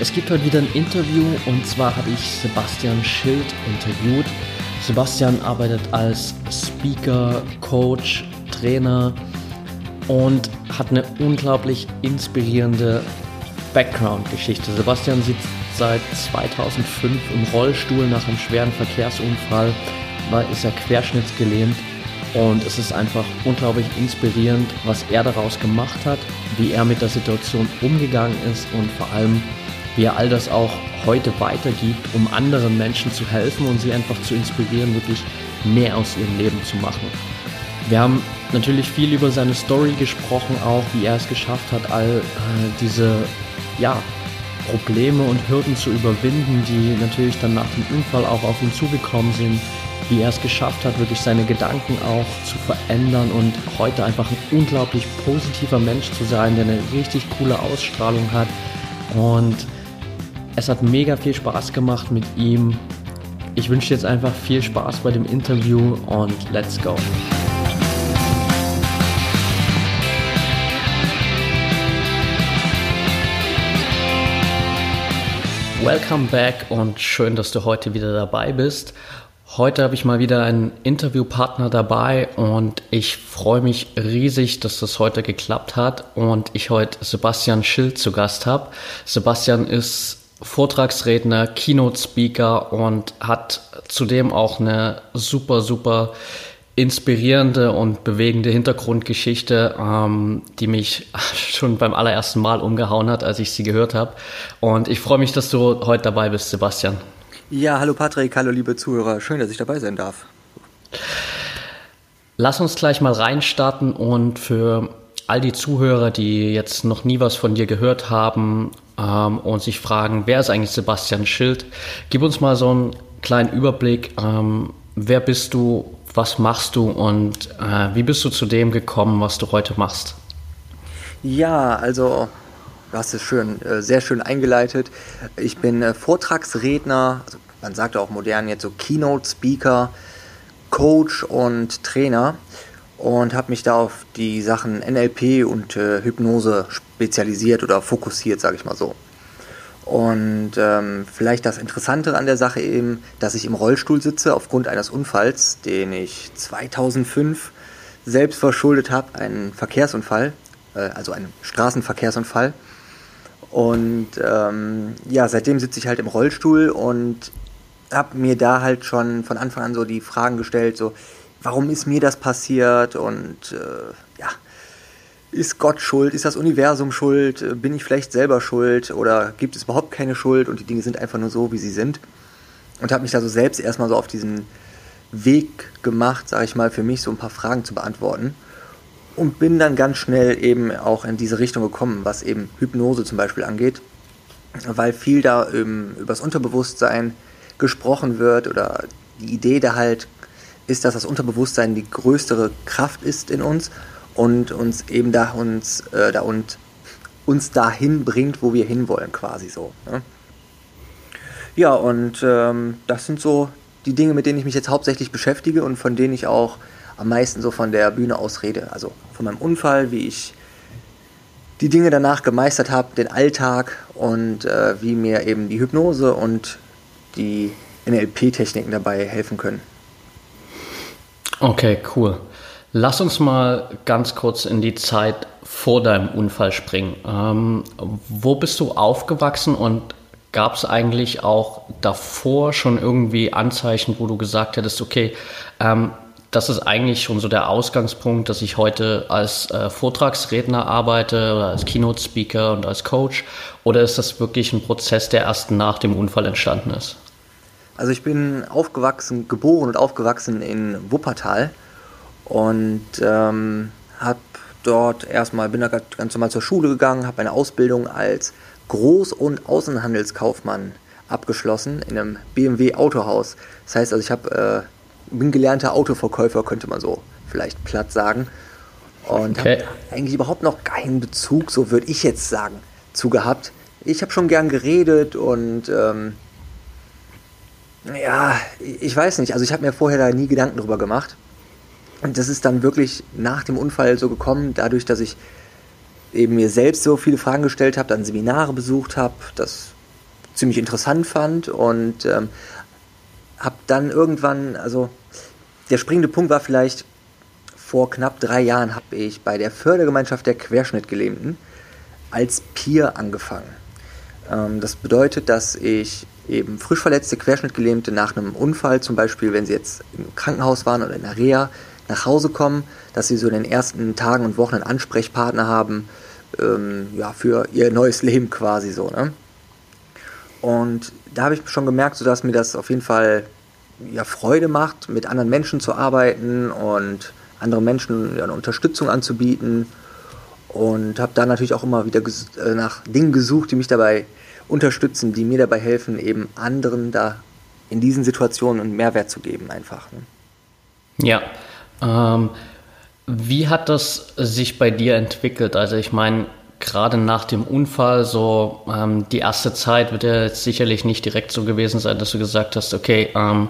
Es gibt heute wieder ein Interview und zwar habe ich Sebastian Schild interviewt. Sebastian arbeitet als Speaker, Coach, Trainer und hat eine unglaublich inspirierende Background-Geschichte. Sebastian sitzt seit 2005 im Rollstuhl nach einem schweren Verkehrsunfall, war, ist er querschnittsgelähmt und es ist einfach unglaublich inspirierend, was er daraus gemacht hat, wie er mit der Situation umgegangen ist und vor allem, wie er all das auch heute weitergibt, um anderen Menschen zu helfen und sie einfach zu inspirieren, wirklich mehr aus ihrem Leben zu machen. Wir haben natürlich viel über seine Story gesprochen, auch wie er es geschafft hat, all äh, diese ja, Probleme und Hürden zu überwinden, die natürlich dann nach dem Unfall auch auf ihn zugekommen sind, wie er es geschafft hat, wirklich seine Gedanken auch zu verändern und heute einfach ein unglaublich positiver Mensch zu sein, der eine richtig coole Ausstrahlung hat und es hat mega viel Spaß gemacht mit ihm. Ich wünsche jetzt einfach viel Spaß bei dem Interview und let's go. Welcome back und schön, dass du heute wieder dabei bist. Heute habe ich mal wieder einen Interviewpartner dabei und ich freue mich riesig, dass das heute geklappt hat und ich heute Sebastian Schild zu Gast habe. Sebastian ist Vortragsredner, Keynote-Speaker und hat zudem auch eine super, super inspirierende und bewegende Hintergrundgeschichte, ähm, die mich schon beim allerersten Mal umgehauen hat, als ich sie gehört habe. Und ich freue mich, dass du heute dabei bist, Sebastian. Ja, hallo Patrick, hallo liebe Zuhörer, schön, dass ich dabei sein darf. Lass uns gleich mal reinstarten und für all die Zuhörer, die jetzt noch nie was von dir gehört haben ähm, und sich fragen, wer ist eigentlich Sebastian Schild? Gib uns mal so einen kleinen Überblick. Ähm, wer bist du? Was machst du? Und äh, wie bist du zu dem gekommen, was du heute machst? Ja, also du hast es schön, äh, sehr schön eingeleitet. Ich bin äh, Vortragsredner, also man sagt auch modern jetzt so Keynote-Speaker, Coach und Trainer und habe mich da auf die Sachen NLP und äh, Hypnose spezialisiert oder fokussiert, sage ich mal so. Und ähm, vielleicht das Interessante an der Sache eben, dass ich im Rollstuhl sitze aufgrund eines Unfalls, den ich 2005 selbst verschuldet habe, einen Verkehrsunfall, äh, also einen Straßenverkehrsunfall. Und ähm, ja, seitdem sitze ich halt im Rollstuhl und habe mir da halt schon von Anfang an so die Fragen gestellt, so warum ist mir das passiert? Und äh, ja, ist Gott schuld, ist das Universum schuld, bin ich vielleicht selber schuld? Oder gibt es überhaupt keine Schuld? Und die Dinge sind einfach nur so, wie sie sind. Und habe mich da so selbst erstmal so auf diesen Weg gemacht, sage ich mal, für mich so ein paar Fragen zu beantworten. Und bin dann ganz schnell eben auch in diese Richtung gekommen, was eben Hypnose zum Beispiel angeht, weil viel da ähm, übers Unterbewusstsein gesprochen wird oder die Idee da halt ist, dass das Unterbewusstsein die größere Kraft ist in uns und uns eben da uns, äh, da und uns dahin bringt, wo wir hinwollen, quasi so. Ne? Ja, und ähm, das sind so die Dinge, mit denen ich mich jetzt hauptsächlich beschäftige und von denen ich auch am meisten so von der Bühne aus rede. Also von meinem Unfall, wie ich die Dinge danach gemeistert habe, den Alltag und äh, wie mir eben die Hypnose und die NLP-Techniken dabei helfen können. Okay, cool. Lass uns mal ganz kurz in die Zeit vor deinem Unfall springen. Ähm, wo bist du aufgewachsen und gab es eigentlich auch davor schon irgendwie Anzeichen, wo du gesagt hättest, okay, ähm, das ist eigentlich schon so der Ausgangspunkt, dass ich heute als äh, Vortragsredner arbeite oder als Keynote-Speaker und als Coach? Oder ist das wirklich ein Prozess, der erst nach dem Unfall entstanden ist? Also ich bin aufgewachsen, geboren und aufgewachsen in Wuppertal und ähm, habe dort erstmal, bin da ganz normal zur Schule gegangen, habe eine Ausbildung als Groß- und Außenhandelskaufmann abgeschlossen in einem BMW Autohaus. Das heißt, also ich habe äh, bin gelernter Autoverkäufer, könnte man so vielleicht platt sagen. Und okay. habe eigentlich überhaupt noch keinen Bezug, so würde ich jetzt sagen, zu gehabt. Ich habe schon gern geredet und ähm, ja, ich weiß nicht. Also ich habe mir vorher da nie Gedanken drüber gemacht. Und das ist dann wirklich nach dem Unfall so gekommen, dadurch, dass ich eben mir selbst so viele Fragen gestellt habe, dann Seminare besucht habe, das ziemlich interessant fand und ähm, habe dann irgendwann, also der springende Punkt war vielleicht, vor knapp drei Jahren habe ich bei der Fördergemeinschaft der Querschnittgelähmten als Peer angefangen. Ähm, das bedeutet, dass ich eben frisch verletzte Querschnittgelähmte nach einem Unfall, zum Beispiel wenn sie jetzt im Krankenhaus waren oder in der Reha, nach Hause kommen, dass sie so in den ersten Tagen und Wochen einen Ansprechpartner haben, ähm, ja, für ihr neues Leben quasi so. Ne? Und da habe ich schon gemerkt, so dass mir das auf jeden Fall ja, Freude macht, mit anderen Menschen zu arbeiten und anderen Menschen ja, eine Unterstützung anzubieten. Und habe da natürlich auch immer wieder äh, nach Dingen gesucht, die mich dabei unterstützen, die mir dabei helfen, eben anderen da in diesen Situationen einen Mehrwert zu geben einfach. Ne? Ja, ähm, wie hat das sich bei dir entwickelt? Also ich meine, gerade nach dem Unfall, so ähm, die erste Zeit wird ja jetzt sicherlich nicht direkt so gewesen sein, dass du gesagt hast, okay, ähm,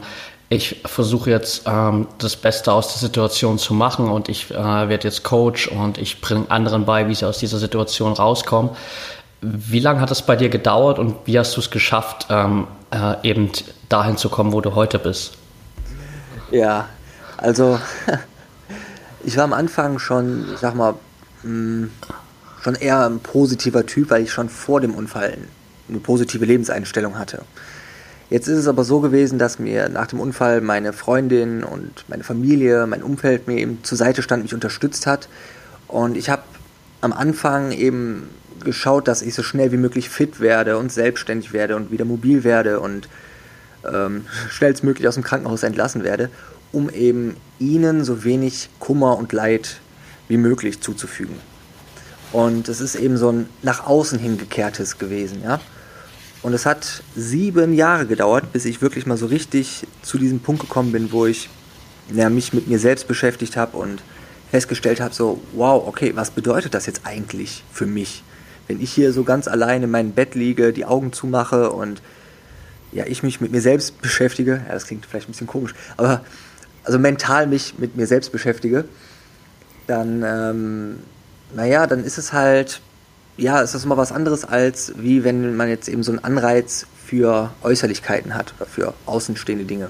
ich versuche jetzt ähm, das Beste aus der Situation zu machen und ich äh, werde jetzt Coach und ich bringe anderen bei, wie sie aus dieser Situation rauskommen. Wie lange hat es bei dir gedauert und wie hast du es geschafft, ähm, äh, eben dahin zu kommen, wo du heute bist? Ja, also ich war am Anfang schon, ich sag mal, mh, hm, schon eher ein positiver Typ, weil ich schon vor dem Unfall eine positive Lebenseinstellung hatte. Jetzt ist es aber so gewesen, dass mir nach dem Unfall meine Freundin und meine Familie, mein Umfeld mir eben zur Seite stand, mich unterstützt hat. Und ich habe am Anfang eben geschaut, dass ich so schnell wie möglich fit werde und selbstständig werde und wieder mobil werde und ähm, schnellstmöglich aus dem Krankenhaus entlassen werde, um eben ihnen so wenig Kummer und Leid wie möglich zuzufügen. Und es ist eben so ein nach außen hingekehrtes gewesen, ja. Und es hat sieben Jahre gedauert, bis ich wirklich mal so richtig zu diesem Punkt gekommen bin, wo ich ja, mich mit mir selbst beschäftigt habe und festgestellt habe, so, wow, okay, was bedeutet das jetzt eigentlich für mich? Wenn ich hier so ganz allein in meinem Bett liege, die Augen zumache und ja, ich mich mit mir selbst beschäftige, ja, das klingt vielleicht ein bisschen komisch, aber also mental mich mit mir selbst beschäftige, dann, ähm, naja, dann ist es halt, ja, ist das immer was anderes, als wie wenn man jetzt eben so einen Anreiz für Äußerlichkeiten hat oder für außenstehende Dinge.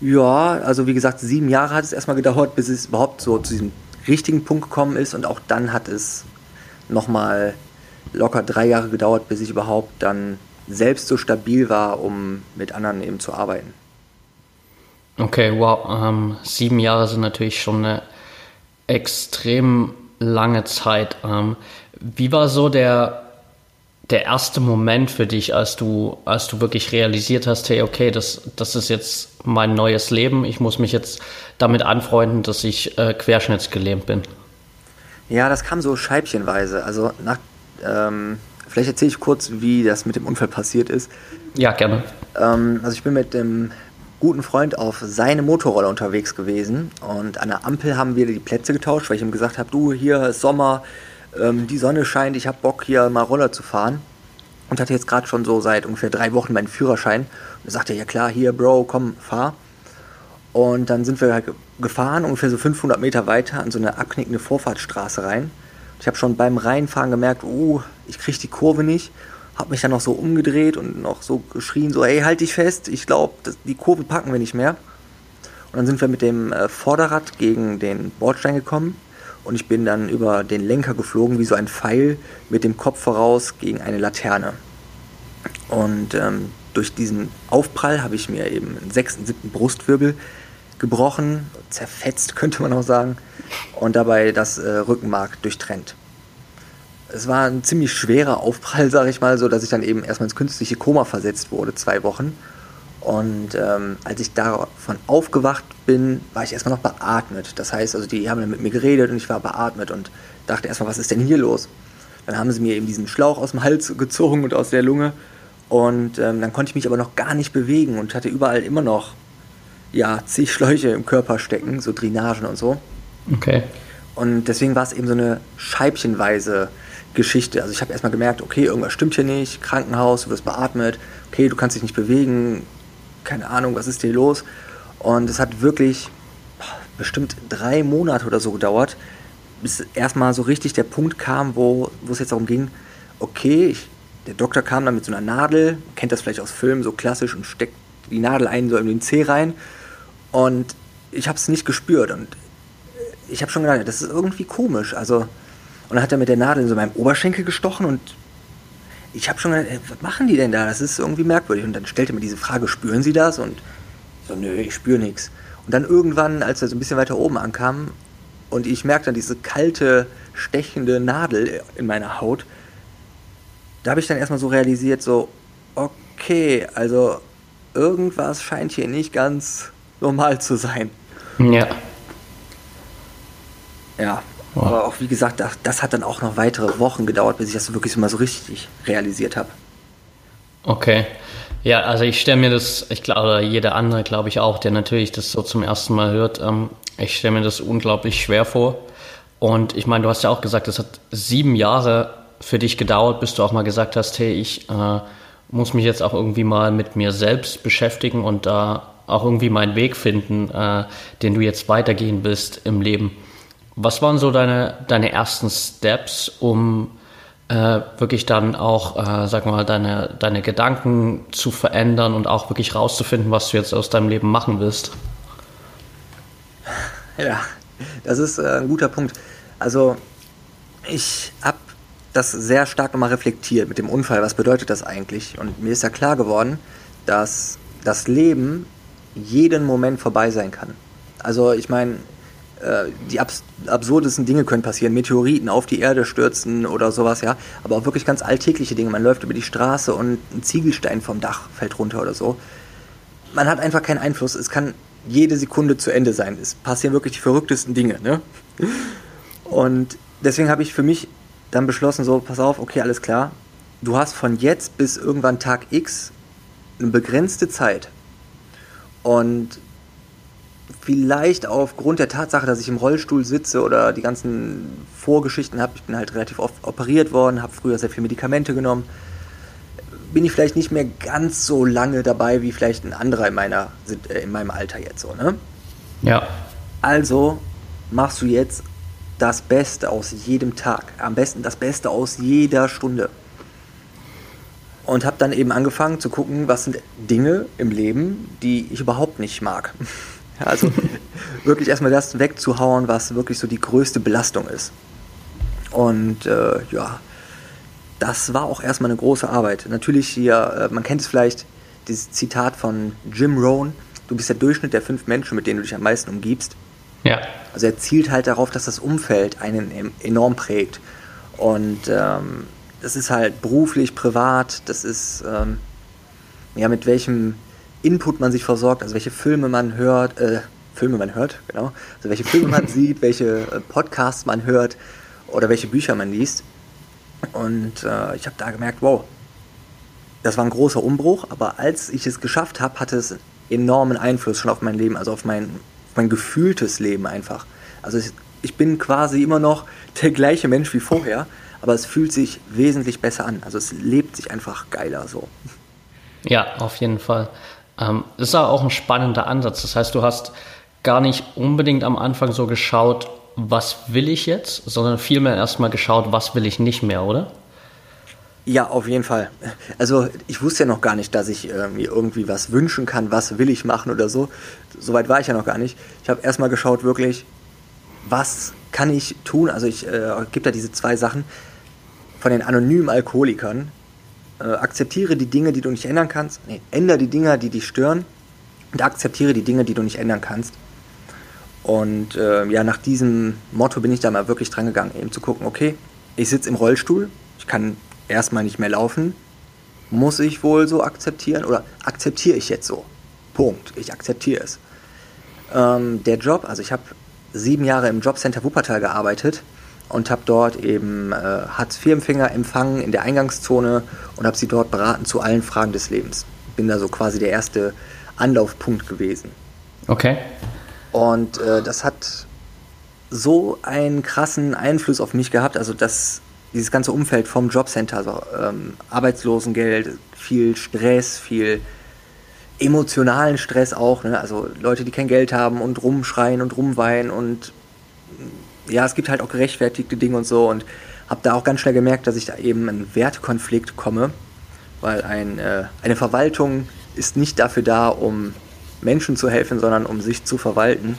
Ja, also wie gesagt, sieben Jahre hat es erstmal gedauert, bis es überhaupt so zu diesem richtigen Punkt gekommen ist und auch dann hat es nochmal locker drei Jahre gedauert, bis ich überhaupt dann selbst so stabil war, um mit anderen eben zu arbeiten. Okay, wow. Ähm, sieben Jahre sind natürlich schon eine extrem lange Zeit. Ähm, wie war so der, der erste Moment für dich, als du, als du wirklich realisiert hast, hey, okay, das, das ist jetzt mein neues Leben. Ich muss mich jetzt damit anfreunden, dass ich äh, querschnittsgelähmt bin? Ja, das kam so scheibchenweise. Also nach, ähm, vielleicht erzähle ich kurz, wie das mit dem Unfall passiert ist. Ja, gerne. Ähm, also ich bin mit dem guten Freund auf seine Motorroller unterwegs gewesen und an der Ampel haben wir die Plätze getauscht, weil ich ihm gesagt habe, du, hier ist Sommer, ähm, die Sonne scheint, ich habe Bock hier mal Roller zu fahren und hatte jetzt gerade schon so seit ungefähr drei Wochen meinen Führerschein und er sagte, ja klar, hier Bro, komm, fahr. Und dann sind wir halt gefahren, ungefähr so 500 Meter weiter an so eine abknickende Vorfahrtsstraße rein. Ich habe schon beim Reinfahren gemerkt, uh, ich kriege die Kurve nicht habe mich dann noch so umgedreht und noch so geschrien, so, hey, halt dich fest, ich glaube, die Kurve packen wir nicht mehr. Und dann sind wir mit dem äh, Vorderrad gegen den Bordstein gekommen und ich bin dann über den Lenker geflogen, wie so ein Pfeil mit dem Kopf voraus gegen eine Laterne. Und ähm, durch diesen Aufprall habe ich mir eben einen sechsten, siebten Brustwirbel gebrochen, zerfetzt könnte man auch sagen, und dabei das äh, Rückenmark durchtrennt es war ein ziemlich schwerer Aufprall, sage ich mal, so dass ich dann eben erstmal ins künstliche Koma versetzt wurde, zwei Wochen. Und ähm, als ich davon aufgewacht bin, war ich erstmal noch beatmet. Das heißt, also die haben dann mit mir geredet und ich war beatmet und dachte erstmal, was ist denn hier los? Dann haben sie mir eben diesen Schlauch aus dem Hals gezogen und aus der Lunge. Und ähm, dann konnte ich mich aber noch gar nicht bewegen und hatte überall immer noch ja, zig Schläuche im Körper stecken, so Drainagen und so. Okay. Und deswegen war es eben so eine scheibchenweise Geschichte. Also ich habe erstmal gemerkt, okay, irgendwas stimmt hier nicht, Krankenhaus, du wirst beatmet, okay, du kannst dich nicht bewegen, keine Ahnung, was ist hier los? Und es hat wirklich bestimmt drei Monate oder so gedauert, bis erstmal so richtig der Punkt kam, wo, wo es jetzt darum ging, okay, ich, der Doktor kam dann mit so einer Nadel, kennt das vielleicht aus Filmen, so klassisch, und steckt die Nadel ein so in den Zeh rein. Und ich habe es nicht gespürt. Und ich habe schon gedacht, das ist irgendwie komisch. Also, und dann hat er mit der Nadel in so meinem Oberschenkel gestochen und ich habe schon gedacht, ey, was machen die denn da? Das ist irgendwie merkwürdig. Und dann stellte mir diese Frage, spüren Sie das? Und so, nö, ich spüre nichts. Und dann irgendwann, als er so ein bisschen weiter oben ankam und ich merkte dann diese kalte, stechende Nadel in meiner Haut, da habe ich dann erstmal so realisiert, so, okay, also irgendwas scheint hier nicht ganz normal zu sein. Ja. Ja, wow. aber auch wie gesagt, das, das, hat dann auch noch weitere Wochen gedauert, bis ich das wirklich mal so richtig realisiert habe. Okay. Ja, also ich stelle mir das, ich glaube, jeder andere glaube ich auch, der natürlich das so zum ersten Mal hört, ähm, ich stelle mir das unglaublich schwer vor. Und ich meine, du hast ja auch gesagt, es hat sieben Jahre für dich gedauert, bis du auch mal gesagt hast, hey, ich äh, muss mich jetzt auch irgendwie mal mit mir selbst beschäftigen und da auch irgendwie meinen Weg finden, äh, den du jetzt weitergehen willst im Leben. Was waren so deine, deine ersten Steps, um äh, wirklich dann auch, äh, sag mal, deine, deine Gedanken zu verändern und auch wirklich rauszufinden, was du jetzt aus deinem Leben machen willst? Ja, das ist äh, ein guter Punkt. Also, ich habe das sehr stark nochmal reflektiert mit dem Unfall. Was bedeutet das eigentlich? Und mir ist ja klar geworden, dass das Leben jeden Moment vorbei sein kann. Also, ich meine, äh, die abs absurdesten Dinge können passieren. Meteoriten auf die Erde stürzen oder sowas, ja. Aber auch wirklich ganz alltägliche Dinge. Man läuft über die Straße und ein Ziegelstein vom Dach fällt runter oder so. Man hat einfach keinen Einfluss. Es kann jede Sekunde zu Ende sein. Es passieren wirklich die verrücktesten Dinge, ne? Und deswegen habe ich für mich dann beschlossen, so, pass auf, okay, alles klar. Du hast von jetzt bis irgendwann Tag X eine begrenzte Zeit. Und vielleicht aufgrund der Tatsache, dass ich im Rollstuhl sitze oder die ganzen Vorgeschichten habe, ich bin halt relativ oft operiert worden, habe früher sehr viele Medikamente genommen, bin ich vielleicht nicht mehr ganz so lange dabei wie vielleicht ein anderer in, meiner, äh, in meinem Alter jetzt so, ne? Ja. Also machst du jetzt das Beste aus jedem Tag, am besten das Beste aus jeder Stunde. Und habe dann eben angefangen zu gucken, was sind Dinge im Leben, die ich überhaupt nicht mag. Also wirklich erstmal das wegzuhauen, was wirklich so die größte Belastung ist. Und äh, ja, das war auch erstmal eine große Arbeit. Natürlich hier, äh, man kennt es vielleicht, dieses Zitat von Jim Rohn, du bist der Durchschnitt der fünf Menschen, mit denen du dich am meisten umgibst. Ja. Also er zielt halt darauf, dass das Umfeld einen enorm prägt. Und ähm, das ist halt beruflich, privat, das ist ähm, ja mit welchem Input man sich versorgt, also welche Filme man hört, äh, Filme man hört, genau, also welche Filme man sieht, welche äh, Podcasts man hört oder welche Bücher man liest. Und äh, ich habe da gemerkt, wow, das war ein großer Umbruch, aber als ich es geschafft habe, hatte es enormen Einfluss schon auf mein Leben, also auf mein, auf mein gefühltes Leben einfach. Also ich, ich bin quasi immer noch der gleiche Mensch wie vorher, aber es fühlt sich wesentlich besser an. Also es lebt sich einfach geiler so. Ja, auf jeden Fall. Ähm, das ist auch ein spannender Ansatz. Das heißt, du hast gar nicht unbedingt am Anfang so geschaut, was will ich jetzt, sondern vielmehr erstmal geschaut, was will ich nicht mehr, oder? Ja, auf jeden Fall. Also ich wusste ja noch gar nicht, dass ich äh, mir irgendwie was wünschen kann, was will ich machen oder so. Soweit war ich ja noch gar nicht. Ich habe erstmal geschaut, wirklich, was kann ich tun? Also ich äh, gibt da diese zwei Sachen von den anonymen Alkoholikern äh, akzeptiere die Dinge, die du nicht ändern kannst. Nee, ändere die Dinge, die dich stören. Und akzeptiere die Dinge, die du nicht ändern kannst. Und äh, ja, nach diesem Motto bin ich da mal wirklich dran gegangen, eben zu gucken, okay, ich sitze im Rollstuhl, ich kann erstmal nicht mehr laufen. Muss ich wohl so akzeptieren oder akzeptiere ich jetzt so? Punkt. Ich akzeptiere es. Ähm, der Job, also ich habe sieben Jahre im Jobcenter Wuppertal gearbeitet und habe dort eben äh, Hartz-IV-Empfänger empfangen in der Eingangszone und habe sie dort beraten zu allen Fragen des Lebens. Bin da so quasi der erste Anlaufpunkt gewesen. Okay. Und äh, das hat so einen krassen Einfluss auf mich gehabt, also das, dieses ganze Umfeld vom Jobcenter, also ähm, Arbeitslosengeld, viel Stress, viel emotionalen Stress auch, ne? also Leute, die kein Geld haben und rumschreien und rumweinen und ja, es gibt halt auch gerechtfertigte Dinge und so und habe da auch ganz schnell gemerkt, dass ich da eben einen Wertekonflikt komme, weil ein, äh, eine Verwaltung ist nicht dafür da, um Menschen zu helfen, sondern um sich zu verwalten.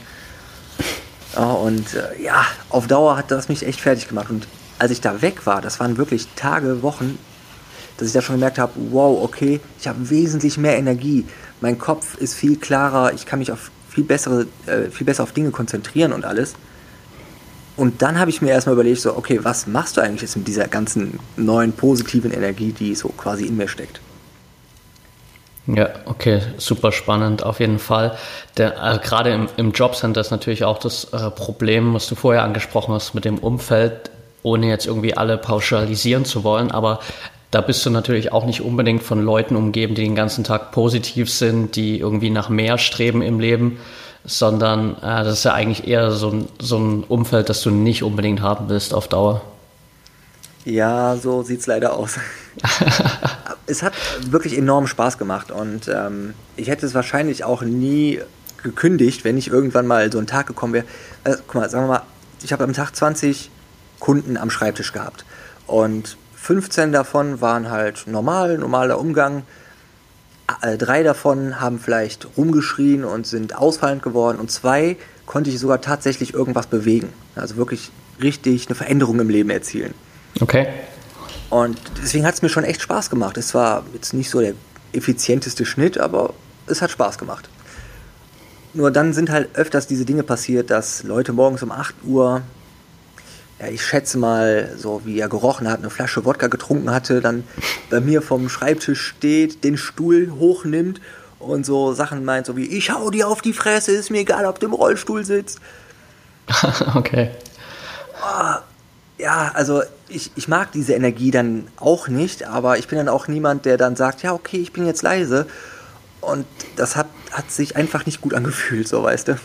Ja, und äh, ja, auf Dauer hat das mich echt fertig gemacht. Und als ich da weg war, das waren wirklich Tage, Wochen, dass ich da schon gemerkt habe, wow, okay, ich habe wesentlich mehr Energie. Mein Kopf ist viel klarer, ich kann mich auf viel bessere, äh, viel besser auf Dinge konzentrieren und alles. Und dann habe ich mir erstmal überlegt, so, okay, was machst du eigentlich jetzt mit dieser ganzen neuen positiven Energie, die so quasi in mir steckt? Ja, okay, super spannend auf jeden Fall. Der, also gerade im, im Jobcenter ist natürlich auch das äh, Problem, was du vorher angesprochen hast mit dem Umfeld, ohne jetzt irgendwie alle pauschalisieren zu wollen, aber da bist du natürlich auch nicht unbedingt von Leuten umgeben, die den ganzen Tag positiv sind, die irgendwie nach mehr streben im Leben, sondern äh, das ist ja eigentlich eher so ein, so ein Umfeld, das du nicht unbedingt haben willst auf Dauer. Ja, so sieht es leider aus. es hat wirklich enorm Spaß gemacht und ähm, ich hätte es wahrscheinlich auch nie gekündigt, wenn ich irgendwann mal so einen Tag gekommen wäre. Also, guck mal, sagen wir mal, ich habe am Tag 20 Kunden am Schreibtisch gehabt und 15 davon waren halt normal, normaler Umgang. Äh, drei davon haben vielleicht rumgeschrien und sind ausfallend geworden und zwei konnte ich sogar tatsächlich irgendwas bewegen. Also wirklich richtig eine Veränderung im Leben erzielen. Okay. Und deswegen hat es mir schon echt Spaß gemacht. Es war jetzt nicht so der effizienteste Schnitt, aber es hat Spaß gemacht. Nur dann sind halt öfters diese Dinge passiert, dass Leute morgens um 8 Uhr, ja, ich schätze mal, so wie er gerochen hat, eine Flasche Wodka getrunken hatte, dann bei mir vom Schreibtisch steht, den Stuhl hochnimmt und so Sachen meint, so wie, ich hau dir auf die Fresse, ist mir egal, ob du im Rollstuhl sitzt. okay. Oh, ja, also ich, ich mag diese Energie dann auch nicht, aber ich bin dann auch niemand, der dann sagt, ja, okay, ich bin jetzt leise. Und das hat, hat sich einfach nicht gut angefühlt, so weißt du.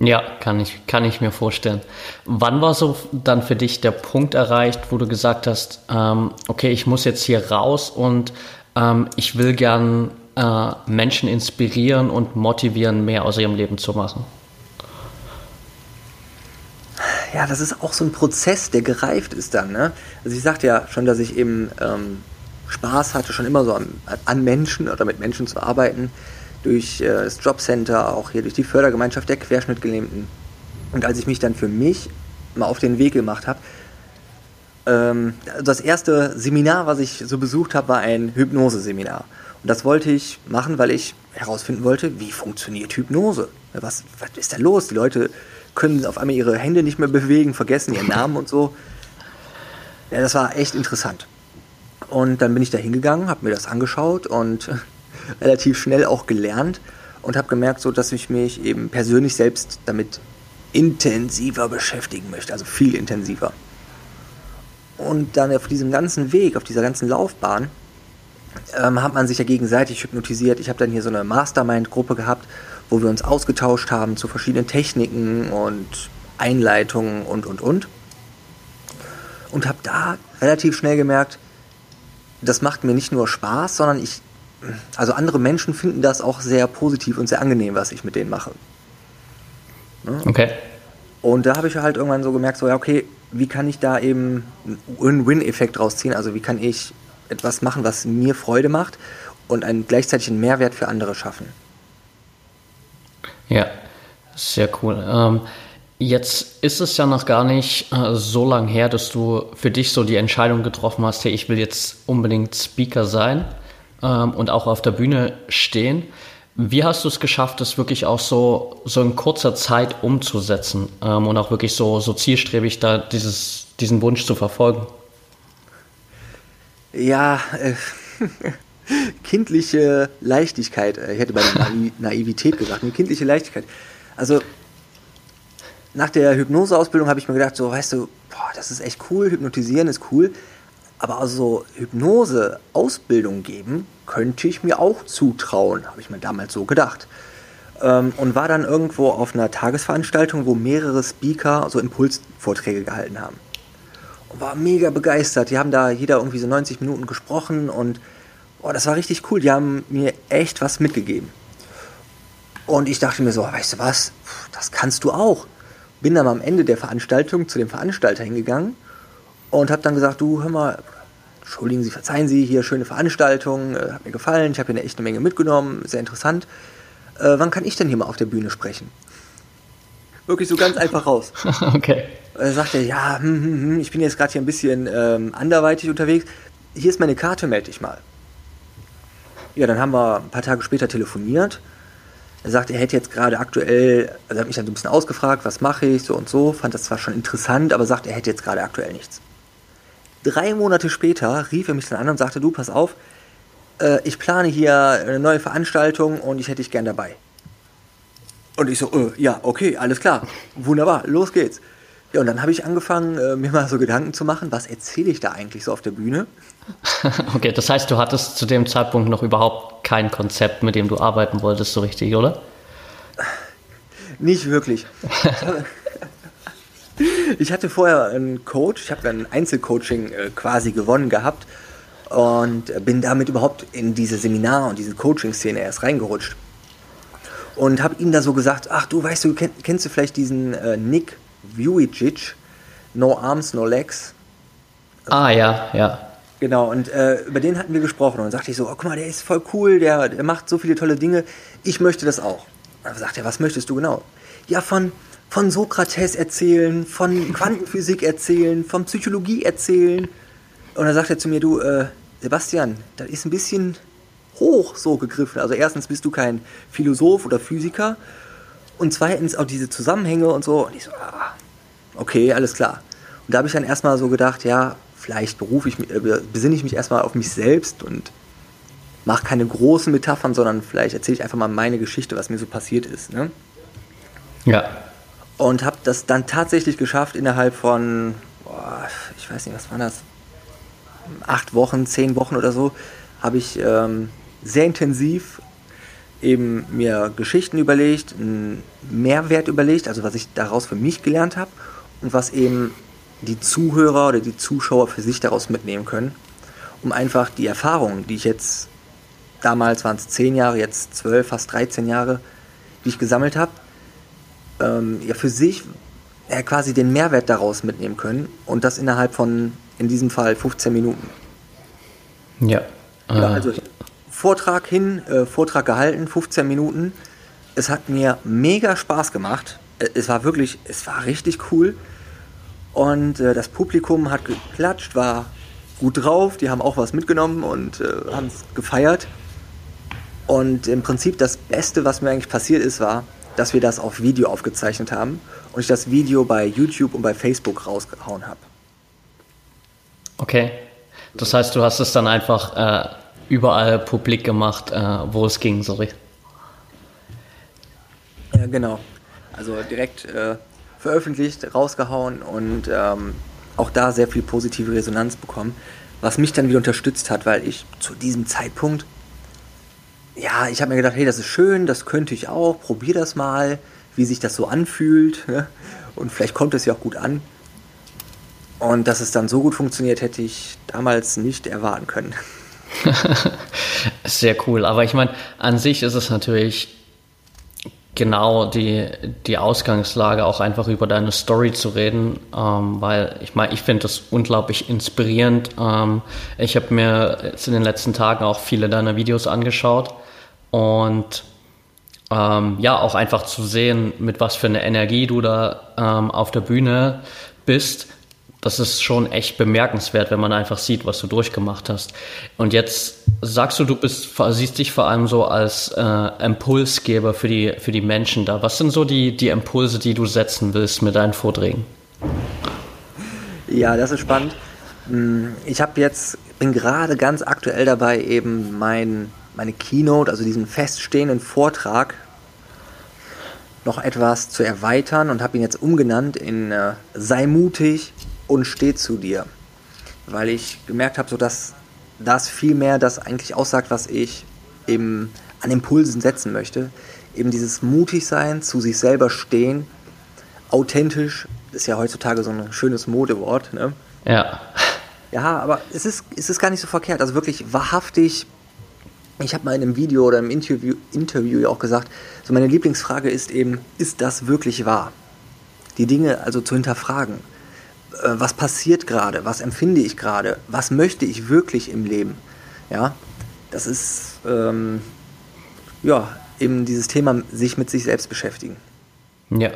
Ja, kann ich, kann ich mir vorstellen. Wann war so dann für dich der Punkt erreicht, wo du gesagt hast, ähm, okay, ich muss jetzt hier raus und ähm, ich will gern äh, Menschen inspirieren und motivieren, mehr aus ihrem Leben zu machen? ja, das ist auch so ein Prozess, der gereift ist dann. Ne? Also ich sagte ja schon, dass ich eben ähm, Spaß hatte, schon immer so an, an, Menschen oder mit Menschen zu arbeiten, durch äh, das Jobcenter, auch hier durch die Fördergemeinschaft der Querschnittgelähmten. Und als ich mich dann für mich mal auf den Weg gemacht habe, ähm, das erste Seminar, was ich so besucht habe, war ein Hypnose-Seminar. Und das wollte ich machen, weil ich herausfinden wollte, wie funktioniert Hypnose? Was, was ist da los? Die Leute können auf einmal ihre Hände nicht mehr bewegen, vergessen ihren Namen und so. Ja, das war echt interessant. Und dann bin ich da hingegangen, habe mir das angeschaut und relativ schnell auch gelernt und habe gemerkt, so, dass ich mich eben persönlich selbst damit intensiver beschäftigen möchte, also viel intensiver. Und dann auf diesem ganzen Weg, auf dieser ganzen Laufbahn, ähm, hat man sich ja gegenseitig hypnotisiert. Ich habe dann hier so eine Mastermind-Gruppe gehabt, wo wir uns ausgetauscht haben zu verschiedenen Techniken und Einleitungen und, und, und. Und habe da relativ schnell gemerkt, das macht mir nicht nur Spaß, sondern ich, also andere Menschen finden das auch sehr positiv und sehr angenehm, was ich mit denen mache. Ne? Okay. Und da habe ich halt irgendwann so gemerkt, so, ja, okay, wie kann ich da eben einen Win-Win-Effekt rausziehen? Also wie kann ich etwas machen, was mir Freude macht und einen gleichzeitigen Mehrwert für andere schaffen? Ja, sehr cool. Ähm, jetzt ist es ja noch gar nicht äh, so lange her, dass du für dich so die Entscheidung getroffen hast, hey, ich will jetzt unbedingt Speaker sein ähm, und auch auf der Bühne stehen. Wie hast du es geschafft, das wirklich auch so, so in kurzer Zeit umzusetzen ähm, und auch wirklich so, so zielstrebig da dieses, diesen Wunsch zu verfolgen? Ja, äh, kindliche Leichtigkeit. Ich hätte bei der Naivität gesagt, eine kindliche Leichtigkeit. Also, nach der Hypnoseausbildung habe ich mir gedacht, so, weißt du, boah, das ist echt cool, hypnotisieren ist cool, aber also Hypnose-Ausbildung geben könnte ich mir auch zutrauen, habe ich mir damals so gedacht. Ähm, und war dann irgendwo auf einer Tagesveranstaltung, wo mehrere Speaker so Impulsvorträge gehalten haben. Und war mega begeistert. Die haben da jeder irgendwie so 90 Minuten gesprochen und oh, das war richtig cool. Die haben mir echt was mitgegeben. Und ich dachte mir so, weißt du was, das kannst du auch. Bin dann am Ende der Veranstaltung zu dem Veranstalter hingegangen und habe dann gesagt, du hör mal, entschuldigen Sie, verzeihen Sie, hier schöne Veranstaltung, äh, hat mir gefallen, ich habe hier eine echte Menge mitgenommen, sehr interessant. Äh, wann kann ich denn hier mal auf der Bühne sprechen? Wirklich so ganz einfach raus. okay. Er sagte, ja, hm, hm, hm, ich bin jetzt gerade hier ein bisschen ähm, anderweitig unterwegs. Hier ist meine Karte, melde dich mal. Ja, dann haben wir ein paar Tage später telefoniert. Er sagt, er hätte jetzt gerade aktuell, also er hat mich dann so ein bisschen ausgefragt, was mache ich, so und so, fand das zwar schon interessant, aber sagt, er hätte jetzt gerade aktuell nichts. Drei Monate später rief er mich dann an und sagte, du, pass auf, äh, ich plane hier eine neue Veranstaltung und ich hätte dich gern dabei. Und ich so, äh, ja, okay, alles klar, wunderbar, los geht's. Ja, und dann habe ich angefangen, äh, mir mal so Gedanken zu machen, was erzähle ich da eigentlich so auf der Bühne? okay, das heißt, du hattest zu dem Zeitpunkt noch überhaupt kein Konzept, mit dem du arbeiten wolltest, so richtig, oder? Nicht wirklich. ich hatte vorher einen Coach, ich habe ein Einzelcoaching äh, quasi gewonnen gehabt und bin damit überhaupt in diese Seminar- und diese Coaching-Szene erst reingerutscht. Und habe ihm da so gesagt, ach du, weißt du, kennst, kennst du vielleicht diesen äh, Nick Vujicic, No Arms, No Legs? Ah ja, ja. Genau, und äh, über den hatten wir gesprochen und dann sagte ich so, oh, guck mal, der ist voll cool, der, der macht so viele tolle Dinge, ich möchte das auch. Und dann sagt er, was möchtest du genau? Ja, von, von Sokrates erzählen, von Quantenphysik erzählen, von Psychologie erzählen. Und dann sagt er zu mir, du, äh, Sebastian, das ist ein bisschen hoch so gegriffen. Also erstens bist du kein Philosoph oder Physiker und zweitens auch diese Zusammenhänge und so. Und ich so, ah, okay, alles klar. Und da habe ich dann erstmal so gedacht, ja, vielleicht berufe ich äh, besinne ich mich erstmal auf mich selbst und mache keine großen Metaphern, sondern vielleicht erzähle ich einfach mal meine Geschichte, was mir so passiert ist. Ne? Ja. Und habe das dann tatsächlich geschafft innerhalb von, boah, ich weiß nicht, was war das, acht Wochen, zehn Wochen oder so, habe ich ähm, sehr intensiv eben mir Geschichten überlegt, einen Mehrwert überlegt, also was ich daraus für mich gelernt habe und was eben die Zuhörer oder die Zuschauer für sich daraus mitnehmen können, um einfach die Erfahrungen, die ich jetzt, damals waren es zehn Jahre, jetzt zwölf, fast 13 Jahre, die ich gesammelt habe, ähm, ja für sich ja, quasi den Mehrwert daraus mitnehmen können und das innerhalb von, in diesem Fall, 15 Minuten. Ja. ja also Vortrag hin, äh, Vortrag gehalten, 15 Minuten. Es hat mir mega Spaß gemacht. Äh, es war wirklich, es war richtig cool. Und äh, das Publikum hat geklatscht, war gut drauf, die haben auch was mitgenommen und äh, haben es gefeiert. Und im Prinzip das Beste, was mir eigentlich passiert ist, war, dass wir das auf Video aufgezeichnet haben und ich das Video bei YouTube und bei Facebook rausgehauen habe. Okay. Das heißt, du hast es dann einfach äh, überall publik gemacht, äh, wo es ging, sorry. Ja, genau. Also direkt äh, veröffentlicht, rausgehauen und ähm, auch da sehr viel positive Resonanz bekommen, was mich dann wieder unterstützt hat, weil ich zu diesem Zeitpunkt, ja, ich habe mir gedacht, hey, das ist schön, das könnte ich auch, probier das mal, wie sich das so anfühlt ne? und vielleicht kommt es ja auch gut an. Und dass es dann so gut funktioniert, hätte ich damals nicht erwarten können. Sehr cool, aber ich meine, an sich ist es natürlich genau die, die Ausgangslage, auch einfach über deine Story zu reden, ähm, weil ich meine, ich finde das unglaublich inspirierend. Ähm, ich habe mir jetzt in den letzten Tagen auch viele deiner Videos angeschaut und ähm, ja, auch einfach zu sehen, mit was für eine Energie du da ähm, auf der Bühne bist das ist schon echt bemerkenswert, wenn man einfach sieht, was du durchgemacht hast. Und jetzt sagst du, du bist, siehst dich vor allem so als äh, Impulsgeber für die, für die Menschen da. Was sind so die, die Impulse, die du setzen willst mit deinen Vorträgen? Ja, das ist spannend. Hm, ich habe jetzt, bin gerade ganz aktuell dabei, eben mein, meine Keynote, also diesen feststehenden Vortrag noch etwas zu erweitern und habe ihn jetzt umgenannt in äh, Sei mutig und steh zu dir. Weil ich gemerkt habe, so dass das viel mehr das eigentlich aussagt, was ich eben an Impulsen setzen möchte. Eben dieses mutig sein, zu sich selber stehen, authentisch, ist ja heutzutage so ein schönes Modewort. Ne? Ja. Ja, aber es ist, es ist gar nicht so verkehrt. Also wirklich wahrhaftig. Ich habe mal in einem Video oder im Interview, Interview ja auch gesagt, so meine Lieblingsfrage ist eben, ist das wirklich wahr? Die Dinge also zu hinterfragen. Äh, was passiert gerade? Was empfinde ich gerade? Was möchte ich wirklich im Leben? Ja, das ist ähm, ja eben dieses Thema, sich mit sich selbst beschäftigen. Ja,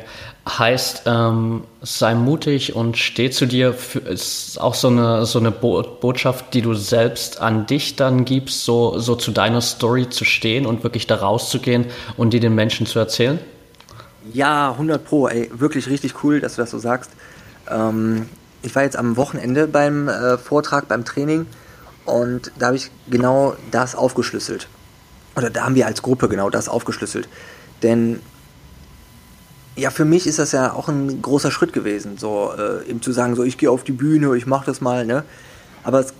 heißt, ähm, sei mutig und steh zu dir, für, ist auch so eine, so eine Bo Botschaft, die du selbst an dich dann gibst, so, so zu deiner Story zu stehen und wirklich da rauszugehen und die den Menschen zu erzählen? Ja, 100 Pro, ey, wirklich richtig cool, dass du das so sagst. Ähm, ich war jetzt am Wochenende beim äh, Vortrag, beim Training und da habe ich genau das aufgeschlüsselt. Oder da haben wir als Gruppe genau das aufgeschlüsselt. Denn ja, für mich ist das ja auch ein großer Schritt gewesen, so äh, eben zu sagen, so ich gehe auf die Bühne, ich mache das mal, ne? Aber es,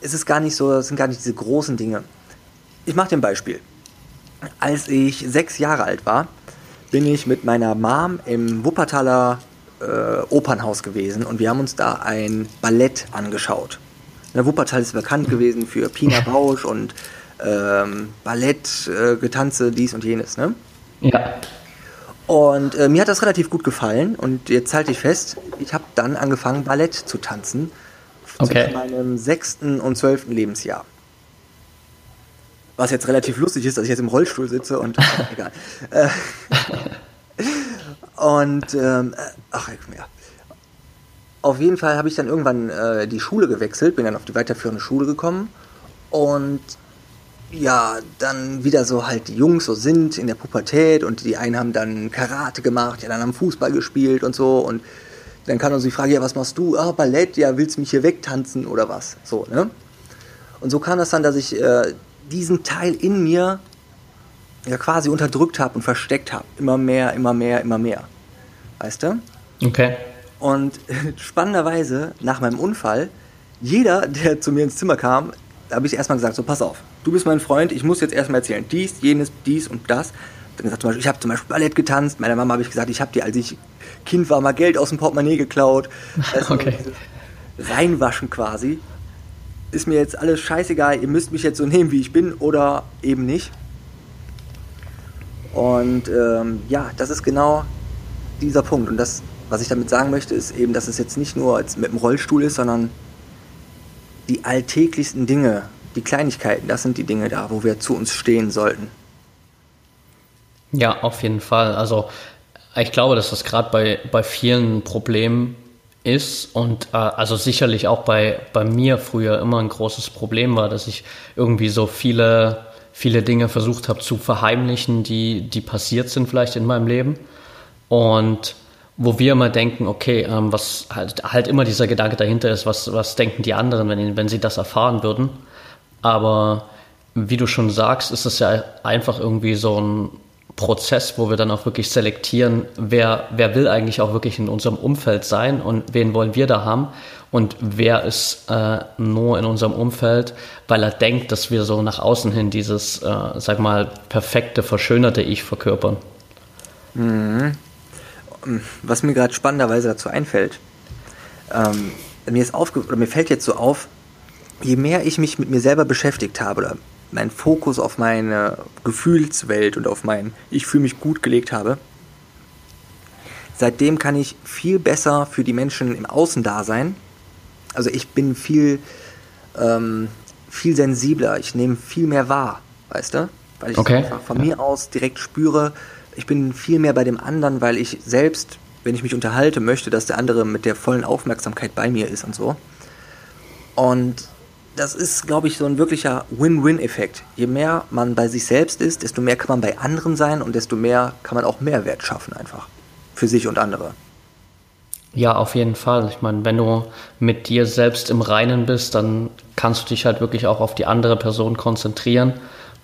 es ist gar nicht so, es sind gar nicht diese großen Dinge. Ich mache dir ein Beispiel. Als ich sechs Jahre alt war, bin ich mit meiner Mom im Wuppertaler äh, Opernhaus gewesen und wir haben uns da ein Ballett angeschaut. Der Wuppertal ist bekannt gewesen für Pina Bausch und ähm, Ballett, äh, Getanze, dies und jenes, ne? Ja. Und äh, mir hat das relativ gut gefallen und jetzt halte ich fest, ich habe dann angefangen, Ballett zu tanzen. Okay. Zu meinem sechsten und zwölften Lebensjahr. Was jetzt relativ lustig ist, dass ich jetzt im Rollstuhl sitze und egal. Äh, und ähm, äh, ach, ja. Auf jeden Fall habe ich dann irgendwann äh, die Schule gewechselt, bin dann auf die weiterführende Schule gekommen und ja, dann wieder so halt die Jungs so sind in der Pubertät und die einen haben dann Karate gemacht, ja, dann haben Fußball gespielt und so und dann kam uns die Frage, ja, was machst du? Ah, Ballett, ja, willst du mich hier wegtanzen oder was? So, ne? Und so kam das dann, dass ich äh, diesen Teil in mir ja quasi unterdrückt habe und versteckt habe. Immer mehr, immer mehr, immer mehr. Weißt du? Okay. Und spannenderweise, nach meinem Unfall, jeder, der zu mir ins Zimmer kam, habe ich erstmal gesagt, so pass auf, du bist mein Freund, ich muss jetzt erstmal erzählen, dies, jenes, dies und das. Dann gesagt, zum Beispiel, ich habe zum Beispiel Ballett getanzt, meiner Mama habe ich gesagt, ich habe dir, als ich Kind war, mal Geld aus dem Portemonnaie geklaut. Also okay. Reinwaschen quasi. Ist mir jetzt alles scheißegal, ihr müsst mich jetzt so nehmen, wie ich bin oder eben nicht. Und ähm, ja, das ist genau dieser Punkt. Und das, was ich damit sagen möchte, ist eben, dass es jetzt nicht nur mit dem Rollstuhl ist, sondern die alltäglichsten Dinge, die Kleinigkeiten, das sind die Dinge da, wo wir zu uns stehen sollten. Ja, auf jeden Fall. Also ich glaube, dass das gerade bei, bei vielen Problemen ist und äh, also sicherlich auch bei, bei mir früher immer ein großes Problem war, dass ich irgendwie so viele, viele Dinge versucht habe zu verheimlichen, die, die passiert sind vielleicht in meinem Leben. Und wo wir immer denken, okay, ähm, was halt, halt immer dieser Gedanke dahinter ist, was, was denken die anderen, wenn, wenn sie das erfahren würden. Aber wie du schon sagst, ist es ja einfach irgendwie so ein Prozess, wo wir dann auch wirklich selektieren, wer, wer will eigentlich auch wirklich in unserem Umfeld sein und wen wollen wir da haben und wer ist äh, nur in unserem Umfeld, weil er denkt, dass wir so nach außen hin dieses, äh, sag mal, perfekte, verschönerte Ich verkörpern. Mhm was mir gerade spannenderweise dazu einfällt, ähm, mir, ist aufge oder mir fällt jetzt so auf, je mehr ich mich mit mir selber beschäftigt habe oder meinen Fokus auf meine Gefühlswelt und auf mein Ich fühle mich gut gelegt habe, seitdem kann ich viel besser für die Menschen im Außen da sein. Also ich bin viel, ähm, viel sensibler, ich nehme viel mehr wahr, weißt du? Weil ich okay. einfach von mir aus direkt spüre, ich bin viel mehr bei dem anderen, weil ich selbst, wenn ich mich unterhalte, möchte, dass der andere mit der vollen Aufmerksamkeit bei mir ist und so. Und das ist, glaube ich, so ein wirklicher Win-Win-Effekt. Je mehr man bei sich selbst ist, desto mehr kann man bei anderen sein und desto mehr kann man auch Mehrwert schaffen einfach. Für sich und andere. Ja, auf jeden Fall. Ich meine, wenn du mit dir selbst im Reinen bist, dann kannst du dich halt wirklich auch auf die andere Person konzentrieren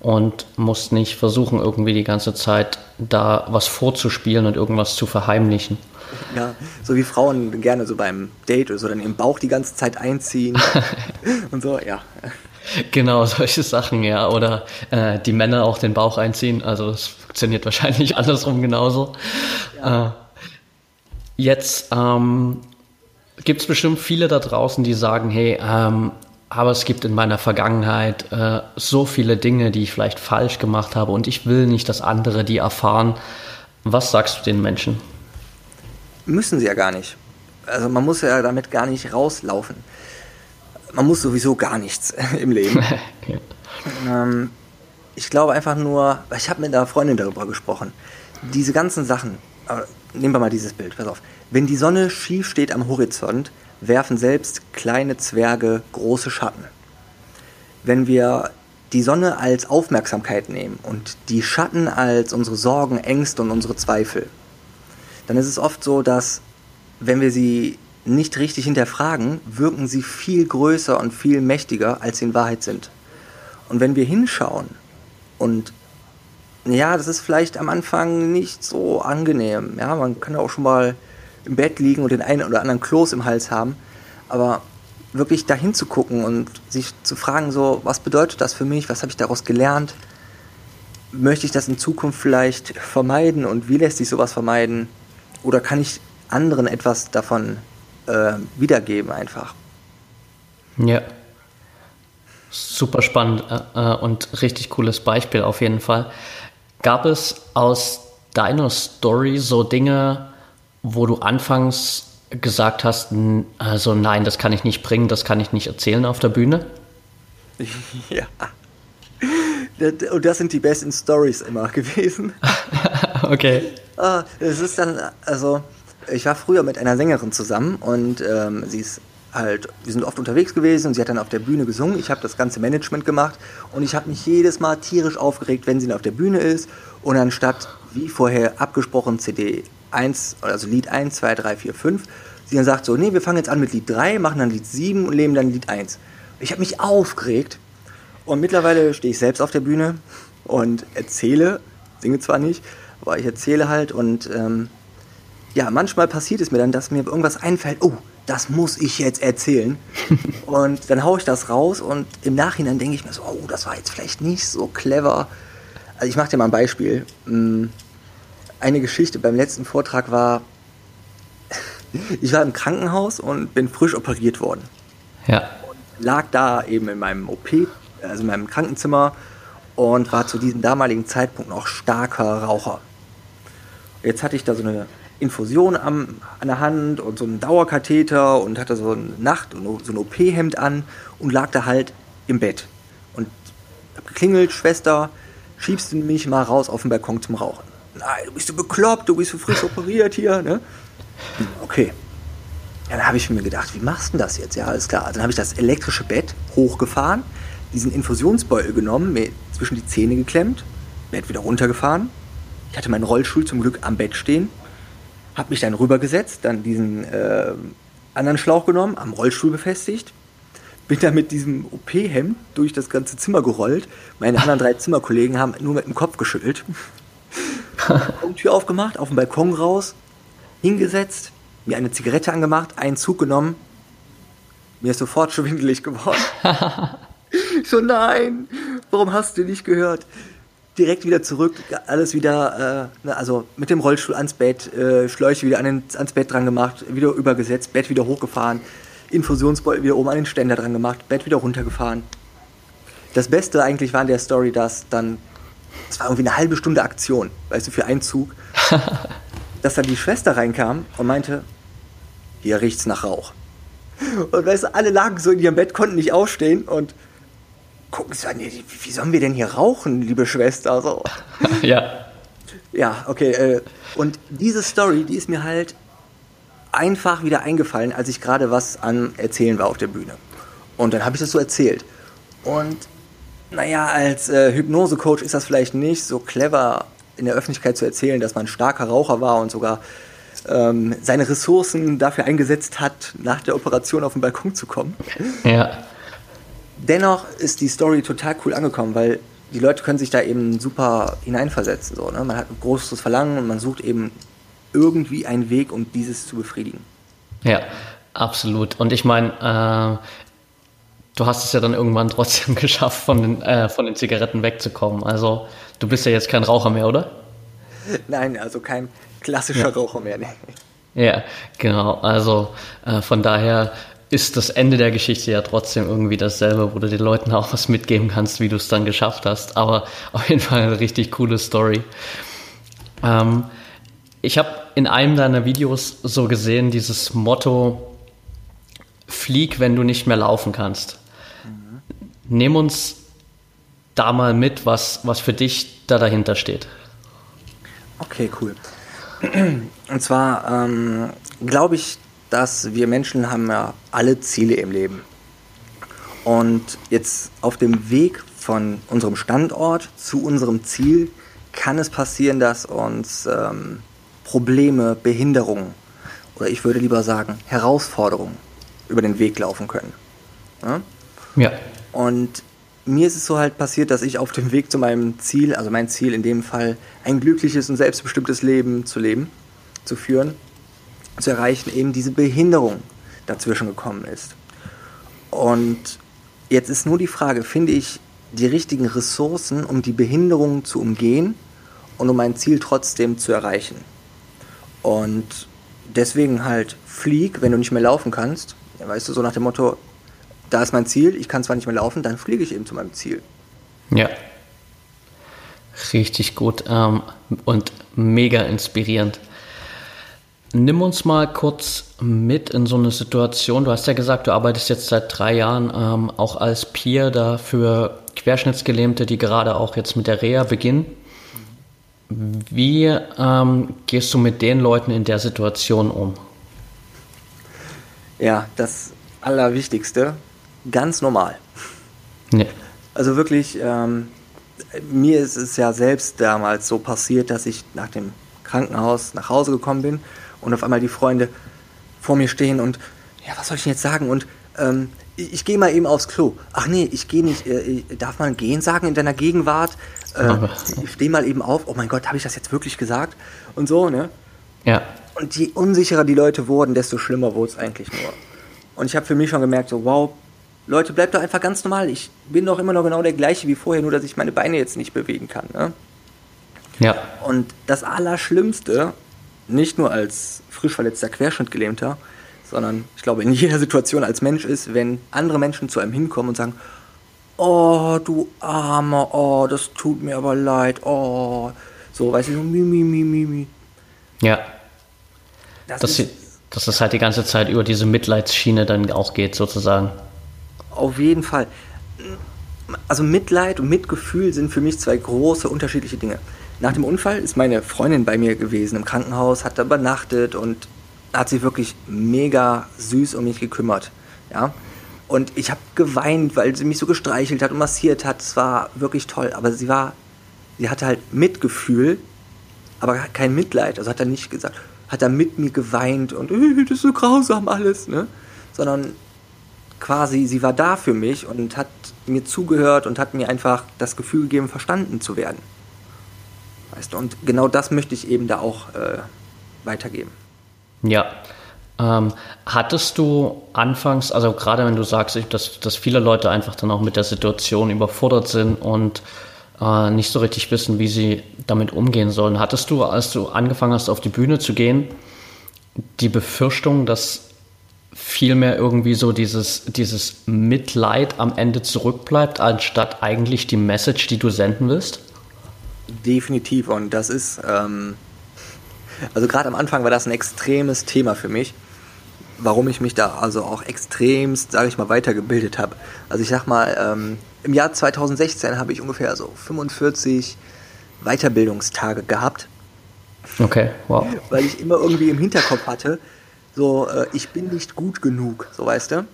und musst nicht versuchen, irgendwie die ganze Zeit da was vorzuspielen und irgendwas zu verheimlichen. Ja, so wie Frauen gerne so beim Date oder so dann im Bauch die ganze Zeit einziehen und so, ja. Genau, solche Sachen, ja. Oder äh, die Männer auch den Bauch einziehen. Also das funktioniert wahrscheinlich andersrum genauso. Ja. Äh, jetzt ähm, gibt es bestimmt viele da draußen, die sagen, hey, ähm, aber es gibt in meiner Vergangenheit äh, so viele Dinge, die ich vielleicht falsch gemacht habe und ich will nicht, dass andere die erfahren. Was sagst du den Menschen? Müssen sie ja gar nicht. Also man muss ja damit gar nicht rauslaufen. Man muss sowieso gar nichts im Leben. ähm, ich glaube einfach nur, ich habe mit einer Freundin darüber gesprochen. Diese ganzen Sachen, nehmen wir mal dieses Bild, pass auf. Wenn die Sonne schief steht am Horizont, werfen selbst kleine Zwerge große Schatten. Wenn wir die Sonne als Aufmerksamkeit nehmen und die Schatten als unsere Sorgen, Ängste und unsere Zweifel, dann ist es oft so, dass wenn wir sie nicht richtig hinterfragen, wirken sie viel größer und viel mächtiger, als sie in Wahrheit sind. Und wenn wir hinschauen und ja, das ist vielleicht am Anfang nicht so angenehm. Ja, man kann auch schon mal im Bett liegen und den einen oder anderen Kloß im Hals haben. Aber wirklich dahin zu gucken und sich zu fragen, so, was bedeutet das für mich? Was habe ich daraus gelernt? Möchte ich das in Zukunft vielleicht vermeiden und wie lässt sich sowas vermeiden? Oder kann ich anderen etwas davon äh, wiedergeben einfach? Ja. Super spannend äh, äh und richtig cooles Beispiel auf jeden Fall. Gab es aus deiner Story so Dinge, wo du anfangs gesagt hast, also nein, das kann ich nicht bringen, das kann ich nicht erzählen auf der Bühne? Ja. Und das sind die besten Stories immer gewesen. okay. Ah, es ist dann, also, ich war früher mit einer Sängerin zusammen und ähm, sie ist halt, wir sind oft unterwegs gewesen und sie hat dann auf der Bühne gesungen. Ich habe das ganze Management gemacht und ich habe mich jedes Mal tierisch aufgeregt, wenn sie dann auf der Bühne ist und anstatt, wie vorher abgesprochen, CD 1, also Lied 1, 2, 3, 4, 5. Sie dann sagt so, nee, wir fangen jetzt an mit Lied 3, machen dann Lied 7 und leben dann Lied 1. Ich habe mich aufgeregt und mittlerweile stehe ich selbst auf der Bühne und erzähle, singe zwar nicht, aber ich erzähle halt und ähm, ja, manchmal passiert es mir dann, dass mir irgendwas einfällt, oh, das muss ich jetzt erzählen. und dann haue ich das raus und im Nachhinein denke ich mir so, oh, das war jetzt vielleicht nicht so clever. Also ich mache dir mal ein Beispiel. Hm, eine Geschichte beim letzten Vortrag war, ich war im Krankenhaus und bin frisch operiert worden. Ja. lag da eben in meinem OP, also in meinem Krankenzimmer und war zu diesem damaligen Zeitpunkt noch starker Raucher. Jetzt hatte ich da so eine Infusion am, an der Hand und so einen Dauerkatheter und hatte so ein Nacht- und so ein OP-Hemd an und lag da halt im Bett. Und hab geklingelt, Schwester, schiebst du mich mal raus auf den Balkon zum Rauchen? Nein, du bist so bekloppt, du bist so frisch operiert hier. Ne? Okay. Dann habe ich mir gedacht, wie machst du das jetzt? Ja, alles klar. Dann habe ich das elektrische Bett hochgefahren, diesen Infusionsbeutel genommen, mir zwischen die Zähne geklemmt, Bett wieder runtergefahren. Ich hatte meinen Rollstuhl zum Glück am Bett stehen, habe mich dann rübergesetzt, dann diesen äh, anderen Schlauch genommen, am Rollstuhl befestigt, bin dann mit diesem OP-Hemd durch das ganze Zimmer gerollt. Meine anderen drei Zimmerkollegen haben nur mit dem Kopf geschüttelt. Tür aufgemacht, auf den Balkon raus, hingesetzt, mir eine Zigarette angemacht, einen Zug genommen. Mir ist sofort schwindelig geworden. so, nein, warum hast du nicht gehört? Direkt wieder zurück, alles wieder, äh, ne, also mit dem Rollstuhl ans Bett, äh, Schläuche wieder an den, ans Bett dran gemacht, wieder übergesetzt, Bett wieder hochgefahren, Infusionsbeutel wieder oben an den Ständer dran gemacht, Bett wieder runtergefahren. Das Beste eigentlich war in der Story, dass dann es war irgendwie eine halbe Stunde Aktion, weißt du, für einen Zug, dass dann die Schwester reinkam und meinte, hier riecht's nach Rauch. Und weißt du, alle lagen so in ihrem Bett, konnten nicht aufstehen und gucken sie an, wie sollen wir denn hier rauchen, liebe Schwester? So. ja. Ja, okay. Äh, und diese Story, die ist mir halt einfach wieder eingefallen, als ich gerade was an Erzählen war auf der Bühne. Und dann habe ich das so erzählt. Und naja, als äh, Hypnose-Coach ist das vielleicht nicht so clever, in der Öffentlichkeit zu erzählen, dass man ein starker Raucher war und sogar ähm, seine Ressourcen dafür eingesetzt hat, nach der Operation auf den Balkon zu kommen. Ja. Dennoch ist die Story total cool angekommen, weil die Leute können sich da eben super hineinversetzen. So, ne? Man hat ein großes Verlangen und man sucht eben irgendwie einen Weg, um dieses zu befriedigen. Ja, absolut. Und ich meine, äh, du hast es ja dann irgendwann trotzdem geschafft, von den, äh, von den Zigaretten wegzukommen. Also du bist ja jetzt kein Raucher mehr, oder? Nein, also kein klassischer ja. Raucher mehr. Nee. Ja, genau. Also äh, von daher ist das Ende der Geschichte ja trotzdem irgendwie dasselbe, wo du den Leuten auch was mitgeben kannst, wie du es dann geschafft hast. Aber auf jeden Fall eine richtig coole Story. Ähm, ich habe in einem deiner Videos so gesehen, dieses Motto, flieg, wenn du nicht mehr laufen kannst. Nimm uns da mal mit, was, was für dich da dahinter steht. Okay, cool. Und zwar ähm, glaube ich, dass wir Menschen haben ja alle Ziele im Leben. Und jetzt auf dem Weg von unserem Standort zu unserem Ziel kann es passieren, dass uns ähm, Probleme, Behinderungen oder ich würde lieber sagen Herausforderungen über den Weg laufen können. Ja? ja. Und mir ist es so halt passiert, dass ich auf dem Weg zu meinem Ziel, also mein Ziel in dem Fall, ein glückliches und selbstbestimmtes Leben zu leben, zu führen, zu erreichen, eben diese Behinderung dazwischen gekommen ist. Und jetzt ist nur die Frage, finde ich die richtigen Ressourcen, um die Behinderung zu umgehen und um mein Ziel trotzdem zu erreichen. Und deswegen halt flieg, wenn du nicht mehr laufen kannst. Weißt du, so nach dem Motto, da ist mein Ziel, ich kann zwar nicht mehr laufen, dann fliege ich eben zu meinem Ziel. Ja. Richtig gut ähm, und mega inspirierend. Nimm uns mal kurz mit in so eine Situation. Du hast ja gesagt, du arbeitest jetzt seit drei Jahren ähm, auch als Peer da für Querschnittsgelähmte, die gerade auch jetzt mit der Reha beginnen. Wie ähm, gehst du mit den Leuten in der Situation um? Ja, das Allerwichtigste, ganz normal. Nee. Also wirklich, ähm, mir ist es ja selbst damals so passiert, dass ich nach dem Krankenhaus nach Hause gekommen bin und auf einmal die Freunde vor mir stehen und ja, was soll ich denn jetzt sagen? Und ähm, ich, ich gehe mal eben aufs Klo. Ach nee, ich gehe nicht. Äh, darf man gehen sagen in deiner Gegenwart? Äh, ich stehe mal eben auf. Oh mein Gott, habe ich das jetzt wirklich gesagt? Und so, ne? Ja. Und je unsicherer die Leute wurden, desto schlimmer wurde es eigentlich nur. Und ich habe für mich schon gemerkt, so, wow, Leute, bleibt doch einfach ganz normal. Ich bin doch immer noch genau der gleiche wie vorher, nur dass ich meine Beine jetzt nicht bewegen kann. Ne? Ja. Und das Allerschlimmste, nicht nur als frisch verletzter Querschnittgelähmter, sondern ich glaube in jeder Situation als Mensch ist, wenn andere Menschen zu einem hinkommen und sagen, oh, du Armer, oh, das tut mir aber leid, oh, so, weißt du, so, mi, mi, mi, mi, mi. Ja. Das dass, ist, sie, dass es halt die ganze Zeit über diese Mitleidsschiene dann auch geht, sozusagen. Auf jeden Fall. Also Mitleid und Mitgefühl sind für mich zwei große unterschiedliche Dinge. Nach dem Unfall ist meine Freundin bei mir gewesen im Krankenhaus, hat da übernachtet und hat sich wirklich mega süß um mich gekümmert. Ja? Und ich habe geweint, weil sie mich so gestreichelt hat und massiert hat. Es war wirklich toll. Aber sie war, sie hatte halt Mitgefühl, aber kein Mitleid. Also hat er nicht gesagt, hat er mit mir geweint und das ist so grausam alles, ne? Sondern quasi, sie war da für mich und hat mir zugehört und hat mir einfach das Gefühl gegeben, verstanden zu werden. Weißt du, und genau das möchte ich eben da auch äh, weitergeben. Ja. Ähm, hattest du anfangs, also gerade wenn du sagst, dass, dass viele Leute einfach dann auch mit der Situation überfordert sind und äh, nicht so richtig wissen, wie sie damit umgehen sollen, hattest du, als du angefangen hast, auf die Bühne zu gehen, die Befürchtung, dass vielmehr irgendwie so dieses, dieses Mitleid am Ende zurückbleibt, anstatt eigentlich die Message, die du senden willst? Definitiv. Und das ist, ähm, also gerade am Anfang war das ein extremes Thema für mich, warum ich mich da also auch extremst, sage ich mal, weitergebildet habe. Also ich sag mal, ähm, im Jahr 2016 habe ich ungefähr so 45 Weiterbildungstage gehabt. Okay, wow. Weil ich immer irgendwie im Hinterkopf hatte, so, äh, ich bin nicht gut genug, so weißt du?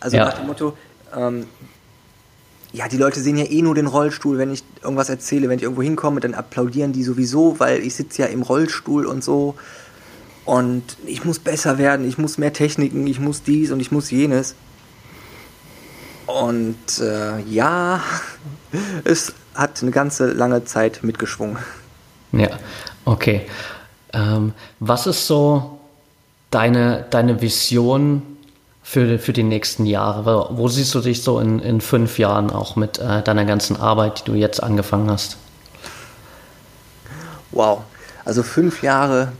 Also ja. nach dem Motto, ähm, ja, die Leute sehen ja eh nur den Rollstuhl, wenn ich irgendwas erzähle, wenn ich irgendwo hinkomme, dann applaudieren die sowieso, weil ich sitze ja im Rollstuhl und so. Und ich muss besser werden, ich muss mehr Techniken, ich muss dies und ich muss jenes. Und äh, ja, es hat eine ganze lange Zeit mitgeschwungen. Ja, okay. Ähm, was ist so deine, deine Vision für, für die nächsten Jahre? Wo siehst du dich so in, in fünf Jahren auch mit äh, deiner ganzen Arbeit, die du jetzt angefangen hast? Wow, also fünf Jahre.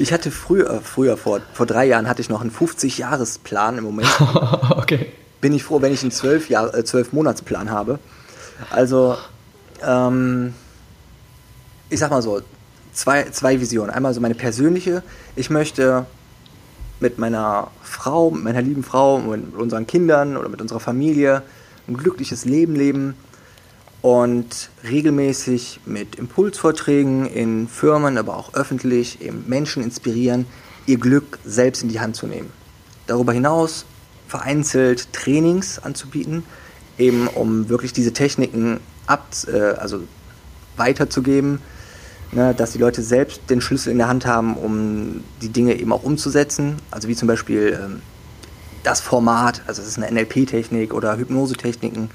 Ich hatte früher, früher vor, vor drei Jahren hatte ich noch einen 50-Jahres-Plan im Moment. okay. Bin ich froh, wenn ich einen 12 äh, 12 Monatsplan habe. Also, ähm, ich sag mal so, zwei, zwei Visionen. Einmal so meine persönliche. Ich möchte mit meiner Frau, mit meiner lieben Frau, mit unseren Kindern oder mit unserer Familie ein glückliches Leben leben und regelmäßig mit Impulsvorträgen in Firmen, aber auch öffentlich eben Menschen inspirieren, ihr Glück selbst in die Hand zu nehmen. Darüber hinaus vereinzelt Trainings anzubieten, eben um wirklich diese Techniken ab, äh, also weiterzugeben, ne, dass die Leute selbst den Schlüssel in der Hand haben, um die Dinge eben auch umzusetzen. Also wie zum Beispiel ähm, das Format, also das ist eine NLP-Technik oder Hypnosetechniken,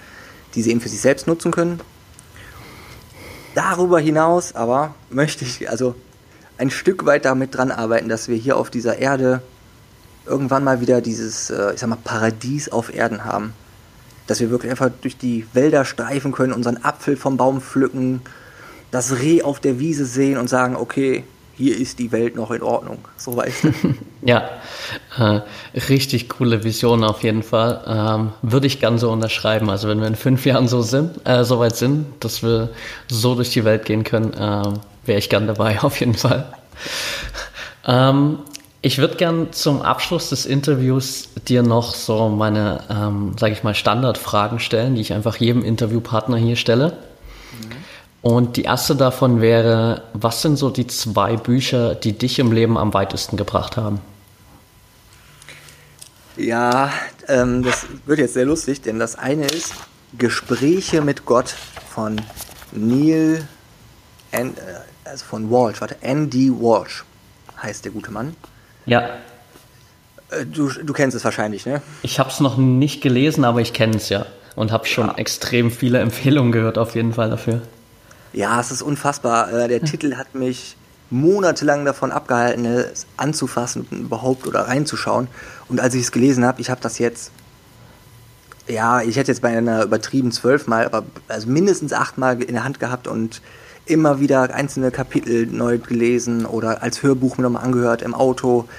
die sie eben für sich selbst nutzen können. Darüber hinaus aber möchte ich also ein Stück weit damit dran arbeiten, dass wir hier auf dieser Erde irgendwann mal wieder dieses, äh, ich sag mal, Paradies auf Erden haben. Dass wir wirklich einfach durch die Wälder streifen können, unseren Apfel vom Baum pflücken, das Reh auf der Wiese sehen und sagen, okay, hier ist die Welt noch in Ordnung. So weißt du. ja, äh, richtig coole Vision auf jeden Fall. Ähm, würde ich gern so unterschreiben. Also wenn wir in fünf Jahren so sind, äh, so weit sind, dass wir so durch die Welt gehen können, äh, wäre ich gern dabei auf jeden Fall. Ähm, ich würde gern zum Abschluss des Interviews dir noch so meine, ähm, sage ich mal, Standardfragen stellen, die ich einfach jedem Interviewpartner hier stelle. Und die erste davon wäre, was sind so die zwei Bücher, die dich im Leben am weitesten gebracht haben? Ja, ähm, das wird jetzt sehr lustig, denn das eine ist Gespräche mit Gott von Neil, N, äh, also von Walsh, warte, Andy Walsh heißt der gute Mann. Ja. Äh, du, du kennst es wahrscheinlich, ne? Ich habe es noch nicht gelesen, aber ich kenne es ja und habe schon ja. extrem viele Empfehlungen gehört auf jeden Fall dafür. Ja, es ist unfassbar. Äh, der Titel hat mich monatelang davon abgehalten, es anzufassen überhaupt oder reinzuschauen. Und als ich es gelesen habe, ich habe das jetzt, ja, ich hätte jetzt bei einer übertrieben zwölfmal, aber also mindestens achtmal in der Hand gehabt und immer wieder einzelne Kapitel neu gelesen oder als Hörbuch mir nochmal angehört im Auto.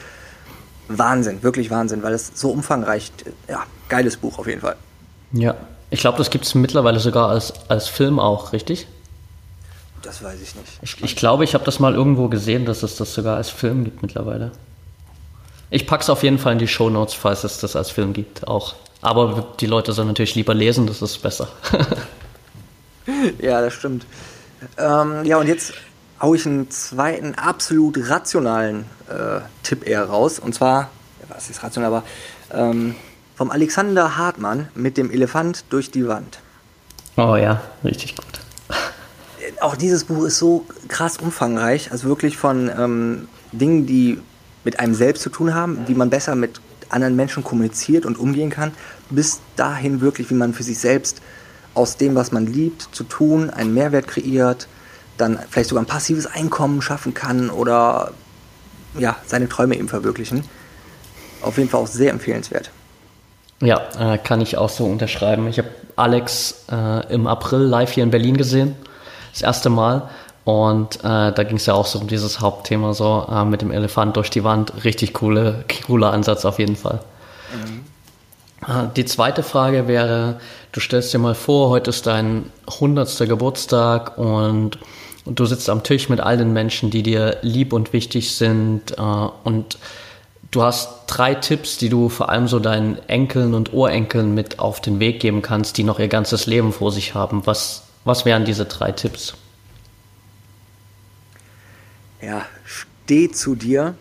Wahnsinn, wirklich Wahnsinn, weil es so umfangreich, ja, geiles Buch auf jeden Fall. Ja, ich glaube, das gibt es mittlerweile sogar als, als Film auch, richtig? Das weiß ich nicht. Ich, ich glaube, ich habe das mal irgendwo gesehen, dass es das sogar als Film gibt mittlerweile. Ich packe es auf jeden Fall in die Show Notes, falls es das als Film gibt, auch. Aber die Leute sollen natürlich lieber lesen, das ist besser. ja, das stimmt. Ähm, ja, und jetzt haue ich einen zweiten absolut rationalen äh, Tipp eher raus. Und zwar, was ist rational, aber ähm, vom Alexander Hartmann mit dem Elefant durch die Wand. Oh ja, richtig gut auch dieses Buch ist so krass umfangreich, also wirklich von ähm, Dingen, die mit einem selbst zu tun haben, wie man besser mit anderen Menschen kommuniziert und umgehen kann, bis dahin wirklich, wie man für sich selbst aus dem, was man liebt, zu tun, einen Mehrwert kreiert, dann vielleicht sogar ein passives Einkommen schaffen kann oder ja, seine Träume eben verwirklichen. Auf jeden Fall auch sehr empfehlenswert. Ja, äh, kann ich auch so unterschreiben. Ich habe Alex äh, im April live hier in Berlin gesehen das erste Mal. Und äh, da ging es ja auch so um dieses Hauptthema so äh, mit dem Elefant durch die Wand. Richtig coole, cooler Ansatz auf jeden Fall. Mhm. Äh, die zweite Frage wäre, du stellst dir mal vor, heute ist dein 100. Geburtstag und du sitzt am Tisch mit all den Menschen, die dir lieb und wichtig sind äh, und du hast drei Tipps, die du vor allem so deinen Enkeln und Urenkeln mit auf den Weg geben kannst, die noch ihr ganzes Leben vor sich haben. Was was wären diese drei Tipps? Ja, steh zu dir.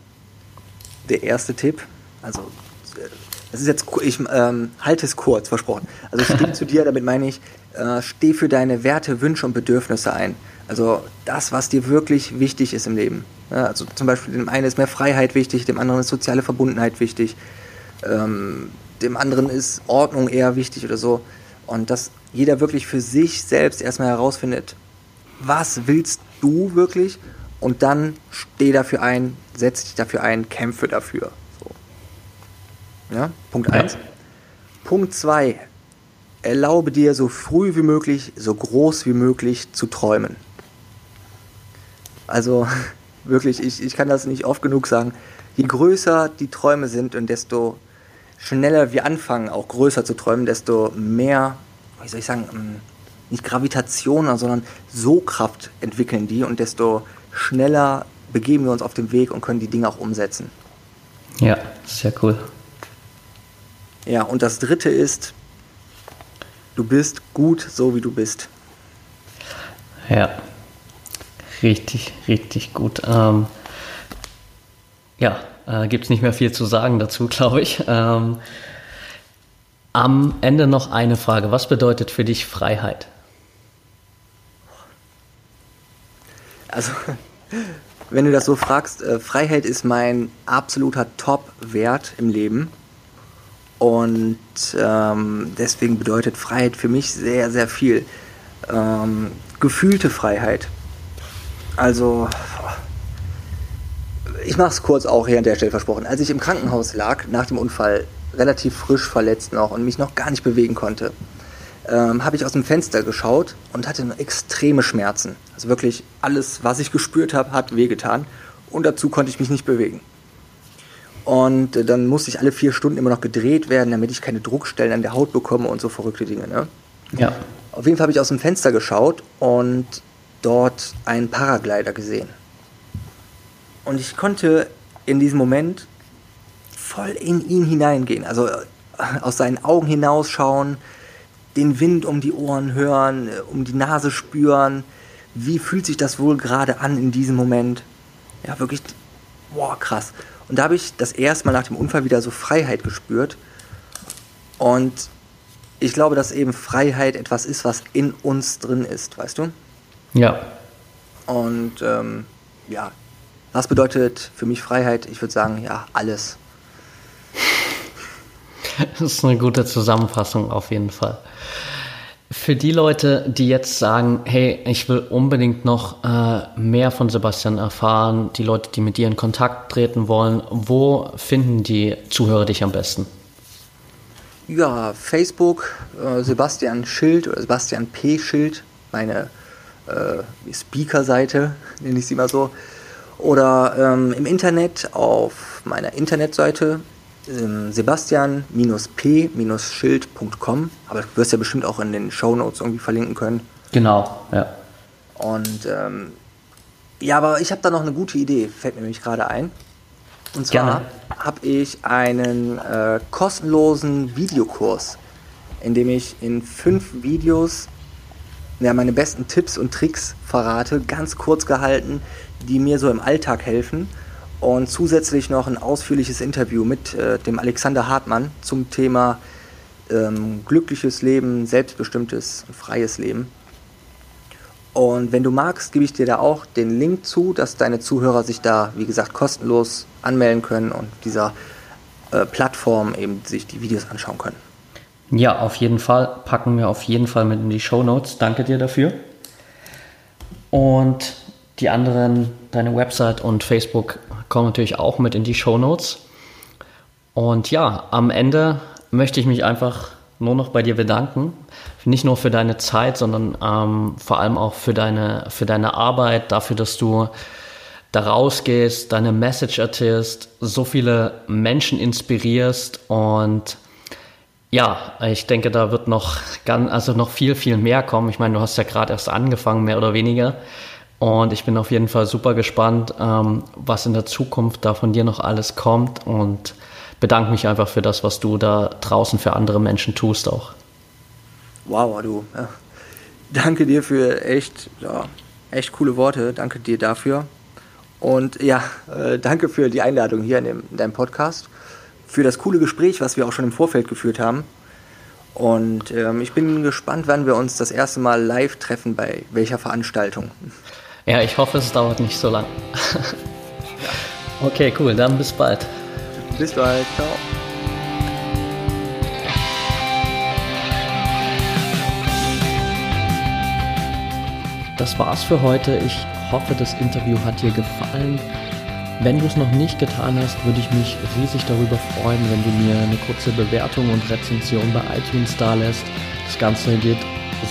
Der erste Tipp. Also, es ist jetzt, ich ähm, halte es kurz, versprochen. Also, steh zu dir, damit meine ich, äh, steh für deine Werte, Wünsche und Bedürfnisse ein. Also, das, was dir wirklich wichtig ist im Leben. Ja, also, zum Beispiel, dem einen ist mehr Freiheit wichtig, dem anderen ist soziale Verbundenheit wichtig. Ähm, dem anderen ist Ordnung eher wichtig oder so. Und dass jeder wirklich für sich selbst erstmal herausfindet, was willst du wirklich? Und dann steh dafür ein, setz dich dafür ein, kämpfe dafür. So. Ja, Punkt 1. Ja. Punkt 2. Erlaube dir so früh wie möglich, so groß wie möglich zu träumen. Also wirklich, ich, ich kann das nicht oft genug sagen. Je größer die Träume sind und desto schneller wir anfangen, auch größer zu träumen, desto mehr, wie soll ich sagen, ähm, nicht Gravitation, sondern So-Kraft entwickeln die und desto schneller begeben wir uns auf den Weg und können die Dinge auch umsetzen. Ja, sehr cool. Ja, und das dritte ist, du bist gut so, wie du bist. Ja, richtig, richtig gut. Ähm, ja, äh, gibt es nicht mehr viel zu sagen dazu, glaube ich. Ähm, am Ende noch eine Frage. Was bedeutet für dich Freiheit? Also, wenn du das so fragst, äh, Freiheit ist mein absoluter Top-Wert im Leben. Und ähm, deswegen bedeutet Freiheit für mich sehr, sehr viel. Ähm, gefühlte Freiheit. Also, ich mache es kurz auch hier an der Stelle versprochen. Als ich im Krankenhaus lag, nach dem Unfall, relativ frisch verletzt noch und mich noch gar nicht bewegen konnte, ähm, habe ich aus dem Fenster geschaut und hatte extreme Schmerzen. Also wirklich alles, was ich gespürt habe, hat wehgetan. Und dazu konnte ich mich nicht bewegen. Und äh, dann musste ich alle vier Stunden immer noch gedreht werden, damit ich keine Druckstellen an der Haut bekomme und so verrückte Dinge. Ne? Ja. Auf jeden Fall habe ich aus dem Fenster geschaut und dort einen Paraglider gesehen. Und ich konnte in diesem Moment voll in ihn hineingehen, also äh, aus seinen Augen hinausschauen, den Wind um die Ohren hören, äh, um die Nase spüren. Wie fühlt sich das wohl gerade an in diesem Moment? Ja, wirklich, boah, krass. Und da habe ich das erste Mal nach dem Unfall wieder so Freiheit gespürt. Und ich glaube, dass eben Freiheit etwas ist, was in uns drin ist, weißt du? Ja. Und ähm, ja, was bedeutet für mich Freiheit? Ich würde sagen, ja, alles. Das ist eine gute Zusammenfassung auf jeden Fall. Für die Leute, die jetzt sagen, hey, ich will unbedingt noch äh, mehr von Sebastian erfahren, die Leute, die mit dir in Kontakt treten wollen, wo finden die Zuhörer dich am besten? Ja, Facebook, äh, Sebastian Schild oder Sebastian P. Schild, meine äh, Speaker-Seite, nenne ich sie mal so. Oder ähm, im Internet auf meiner Internetseite ähm, sebastian-p-schild.com. Aber du wirst ja bestimmt auch in den Show Notes irgendwie verlinken können. Genau, ja. Und ähm, ja, aber ich habe da noch eine gute Idee, fällt mir nämlich gerade ein. Und zwar habe ich einen äh, kostenlosen Videokurs, in dem ich in fünf Videos ja, meine besten Tipps und Tricks verrate, ganz kurz gehalten, die mir so im Alltag helfen. Und zusätzlich noch ein ausführliches Interview mit äh, dem Alexander Hartmann zum Thema ähm, glückliches Leben, selbstbestimmtes, freies Leben. Und wenn du magst, gebe ich dir da auch den Link zu, dass deine Zuhörer sich da, wie gesagt, kostenlos anmelden können und dieser äh, Plattform eben sich die Videos anschauen können. Ja, auf jeden Fall. Packen wir auf jeden Fall mit in die Show Notes. Danke dir dafür. Und die anderen, deine Website und Facebook kommen natürlich auch mit in die Show Notes. Und ja, am Ende möchte ich mich einfach nur noch bei dir bedanken. Nicht nur für deine Zeit, sondern ähm, vor allem auch für deine, für deine Arbeit, dafür, dass du da rausgehst, deine Message erzählst, so viele Menschen inspirierst und ja, ich denke, da wird noch ganz, also noch viel, viel mehr kommen. Ich meine, du hast ja gerade erst angefangen, mehr oder weniger. Und ich bin auf jeden Fall super gespannt, ähm, was in der Zukunft da von dir noch alles kommt und bedanke mich einfach für das, was du da draußen für andere Menschen tust auch. Wow, du. Ja. Danke dir für echt, ja, echt coole Worte. Danke dir dafür. Und ja, äh, danke für die Einladung hier in, dem, in deinem Podcast für das coole Gespräch, was wir auch schon im Vorfeld geführt haben. Und ähm, ich bin gespannt, wann wir uns das erste Mal live treffen, bei welcher Veranstaltung. Ja, ich hoffe, es dauert nicht so lang. okay, cool, dann bis bald. Bis bald, ciao. Das war's für heute. Ich hoffe, das Interview hat dir gefallen. Wenn du es noch nicht getan hast, würde ich mich riesig darüber freuen, wenn du mir eine kurze Bewertung und Rezension bei iTunes da lässt. Das Ganze geht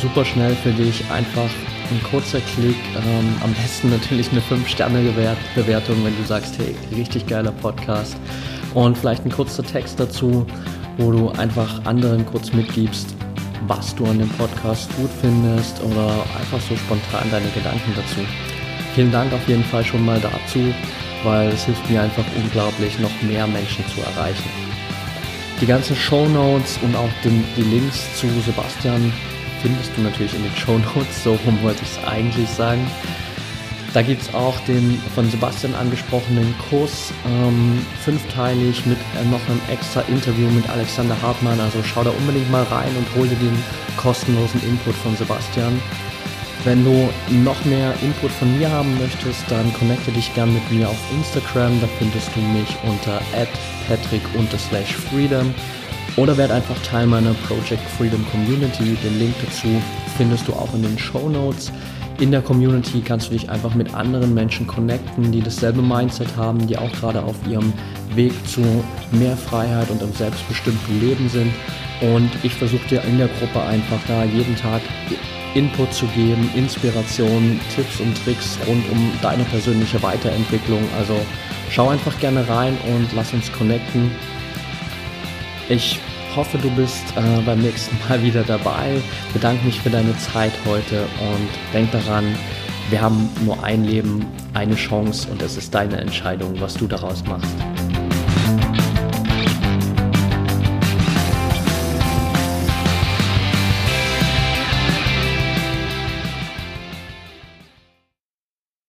super schnell für dich. Einfach ein kurzer Klick. Ähm, am besten natürlich eine 5-Sterne-Bewertung, wenn du sagst, hey, richtig geiler Podcast. Und vielleicht ein kurzer Text dazu, wo du einfach anderen kurz mitgibst, was du an dem Podcast gut findest oder einfach so spontan deine Gedanken dazu. Vielen Dank auf jeden Fall schon mal dazu, weil es hilft mir einfach unglaublich, noch mehr Menschen zu erreichen. Die ganzen Show Notes und auch die Links zu Sebastian findest du natürlich in den Show Notes, so rum wollte ich es eigentlich sagen. Da gibt es auch den von Sebastian angesprochenen Kurs, ähm, fünfteilig mit äh, noch einem extra Interview mit Alexander Hartmann. Also schau da unbedingt mal rein und hol dir den kostenlosen Input von Sebastian. Wenn du noch mehr Input von mir haben möchtest, dann connecte dich gern mit mir auf Instagram. Da findest du mich unter patrick-freedom oder werd einfach Teil meiner Project Freedom Community. Den Link dazu findest du auch in den Show Notes. In der Community kannst du dich einfach mit anderen Menschen connecten, die dasselbe Mindset haben, die auch gerade auf ihrem Weg zu mehr Freiheit und einem selbstbestimmten Leben sind. Und ich versuche dir in der Gruppe einfach da jeden Tag Input zu geben, Inspiration, Tipps und Tricks rund um deine persönliche Weiterentwicklung. Also schau einfach gerne rein und lass uns connecten. Ich hoffe, du bist äh, beim nächsten Mal wieder dabei. Bedanke mich für deine Zeit heute und denk daran, wir haben nur ein Leben, eine Chance und es ist deine Entscheidung, was du daraus machst.